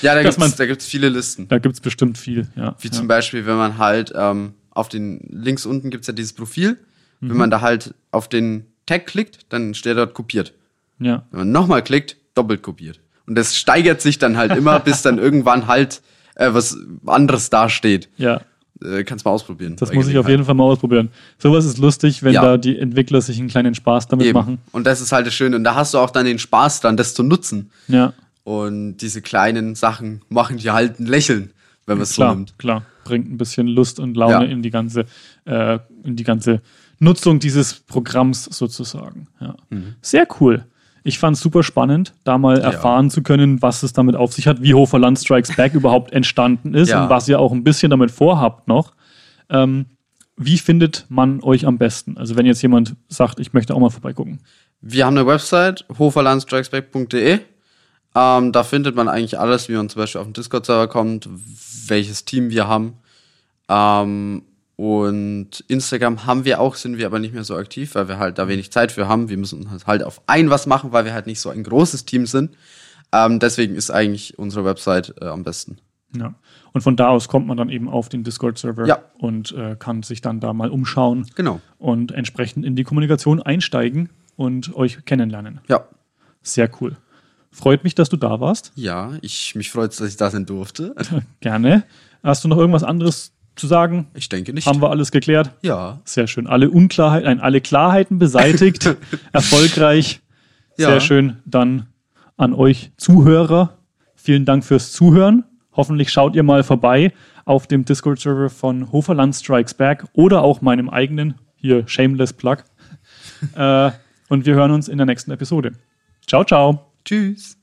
Ja, da da gibt's viele Listen. da gibt es bestimmt viel. Ja. Wie ja. zum Beispiel, wenn man halt ähm, auf den links unten gibt's ja dieses Profil. Mhm. Wenn man da halt auf den Tag klickt, dann steht dort kopiert. ja. Wenn man nochmal klickt, doppelt kopiert. Und das steigert sich dann halt immer, bis dann irgendwann halt äh, was anderes dasteht. Ja. Äh, kannst mal ausprobieren. Das muss ich auf jeden Fall mal ausprobieren. Sowas ist lustig, wenn Ja. da die Entwickler sich einen kleinen Spaß damit Eben. machen. Und das ist halt das Schöne. Und da hast du auch dann den Spaß dran, das zu nutzen. Ja, Und diese kleinen Sachen machen dir halt ein Lächeln, wenn man es so klar, nimmt. klar. Bringt ein bisschen Lust und Laune Ja. in die ganze, äh, in die ganze Nutzung dieses Programms sozusagen. Ja. Mhm. Sehr cool. Ich fand es super spannend, da mal erfahren zu können, was es damit auf sich hat, wie Hoferland Strikes Back überhaupt entstanden ist Ja. und was ihr auch ein bisschen damit vorhabt noch. Ähm, wie findet man euch am besten? Also wenn jetzt jemand sagt, ich möchte auch mal vorbeigucken. Wir haben eine Website, hoferlandstrikesback.de. Ähm, da findet man eigentlich alles, wie man zum Beispiel auf den Discord-Server kommt, welches Team wir haben. Ähm, und Instagram haben wir auch, sind wir aber nicht mehr so aktiv, weil wir halt da wenig Zeit für haben. Wir müssen halt auf ein was machen, weil wir halt nicht so ein großes Team sind. Ähm, deswegen ist eigentlich unsere Website äh, am besten. Ja. Und von da aus kommt man dann eben auf den Discord-Server Ja. und äh, kann sich dann da mal umschauen Genau. und entsprechend in die Kommunikation einsteigen und euch kennenlernen. Ja. Sehr cool. Freut mich, dass du da warst. Ja, ich, mich freut dass ich da sein durfte. Gerne. Hast du noch irgendwas anderes zu sagen? Ich denke nicht. Haben wir alles geklärt? ja. Sehr schön. Alle Unklarheiten, nein, alle Klarheiten beseitigt. Erfolgreich. Sehr Ja. schön. Dann an euch Zuhörer. Vielen Dank fürs Zuhören. Hoffentlich schaut ihr mal vorbei auf dem Discord-Server von Hoferland Strikes Back oder auch meinem eigenen, hier Shameless Plug. äh, und wir hören uns in der nächsten Episode. Ciao, ciao. Tschüss.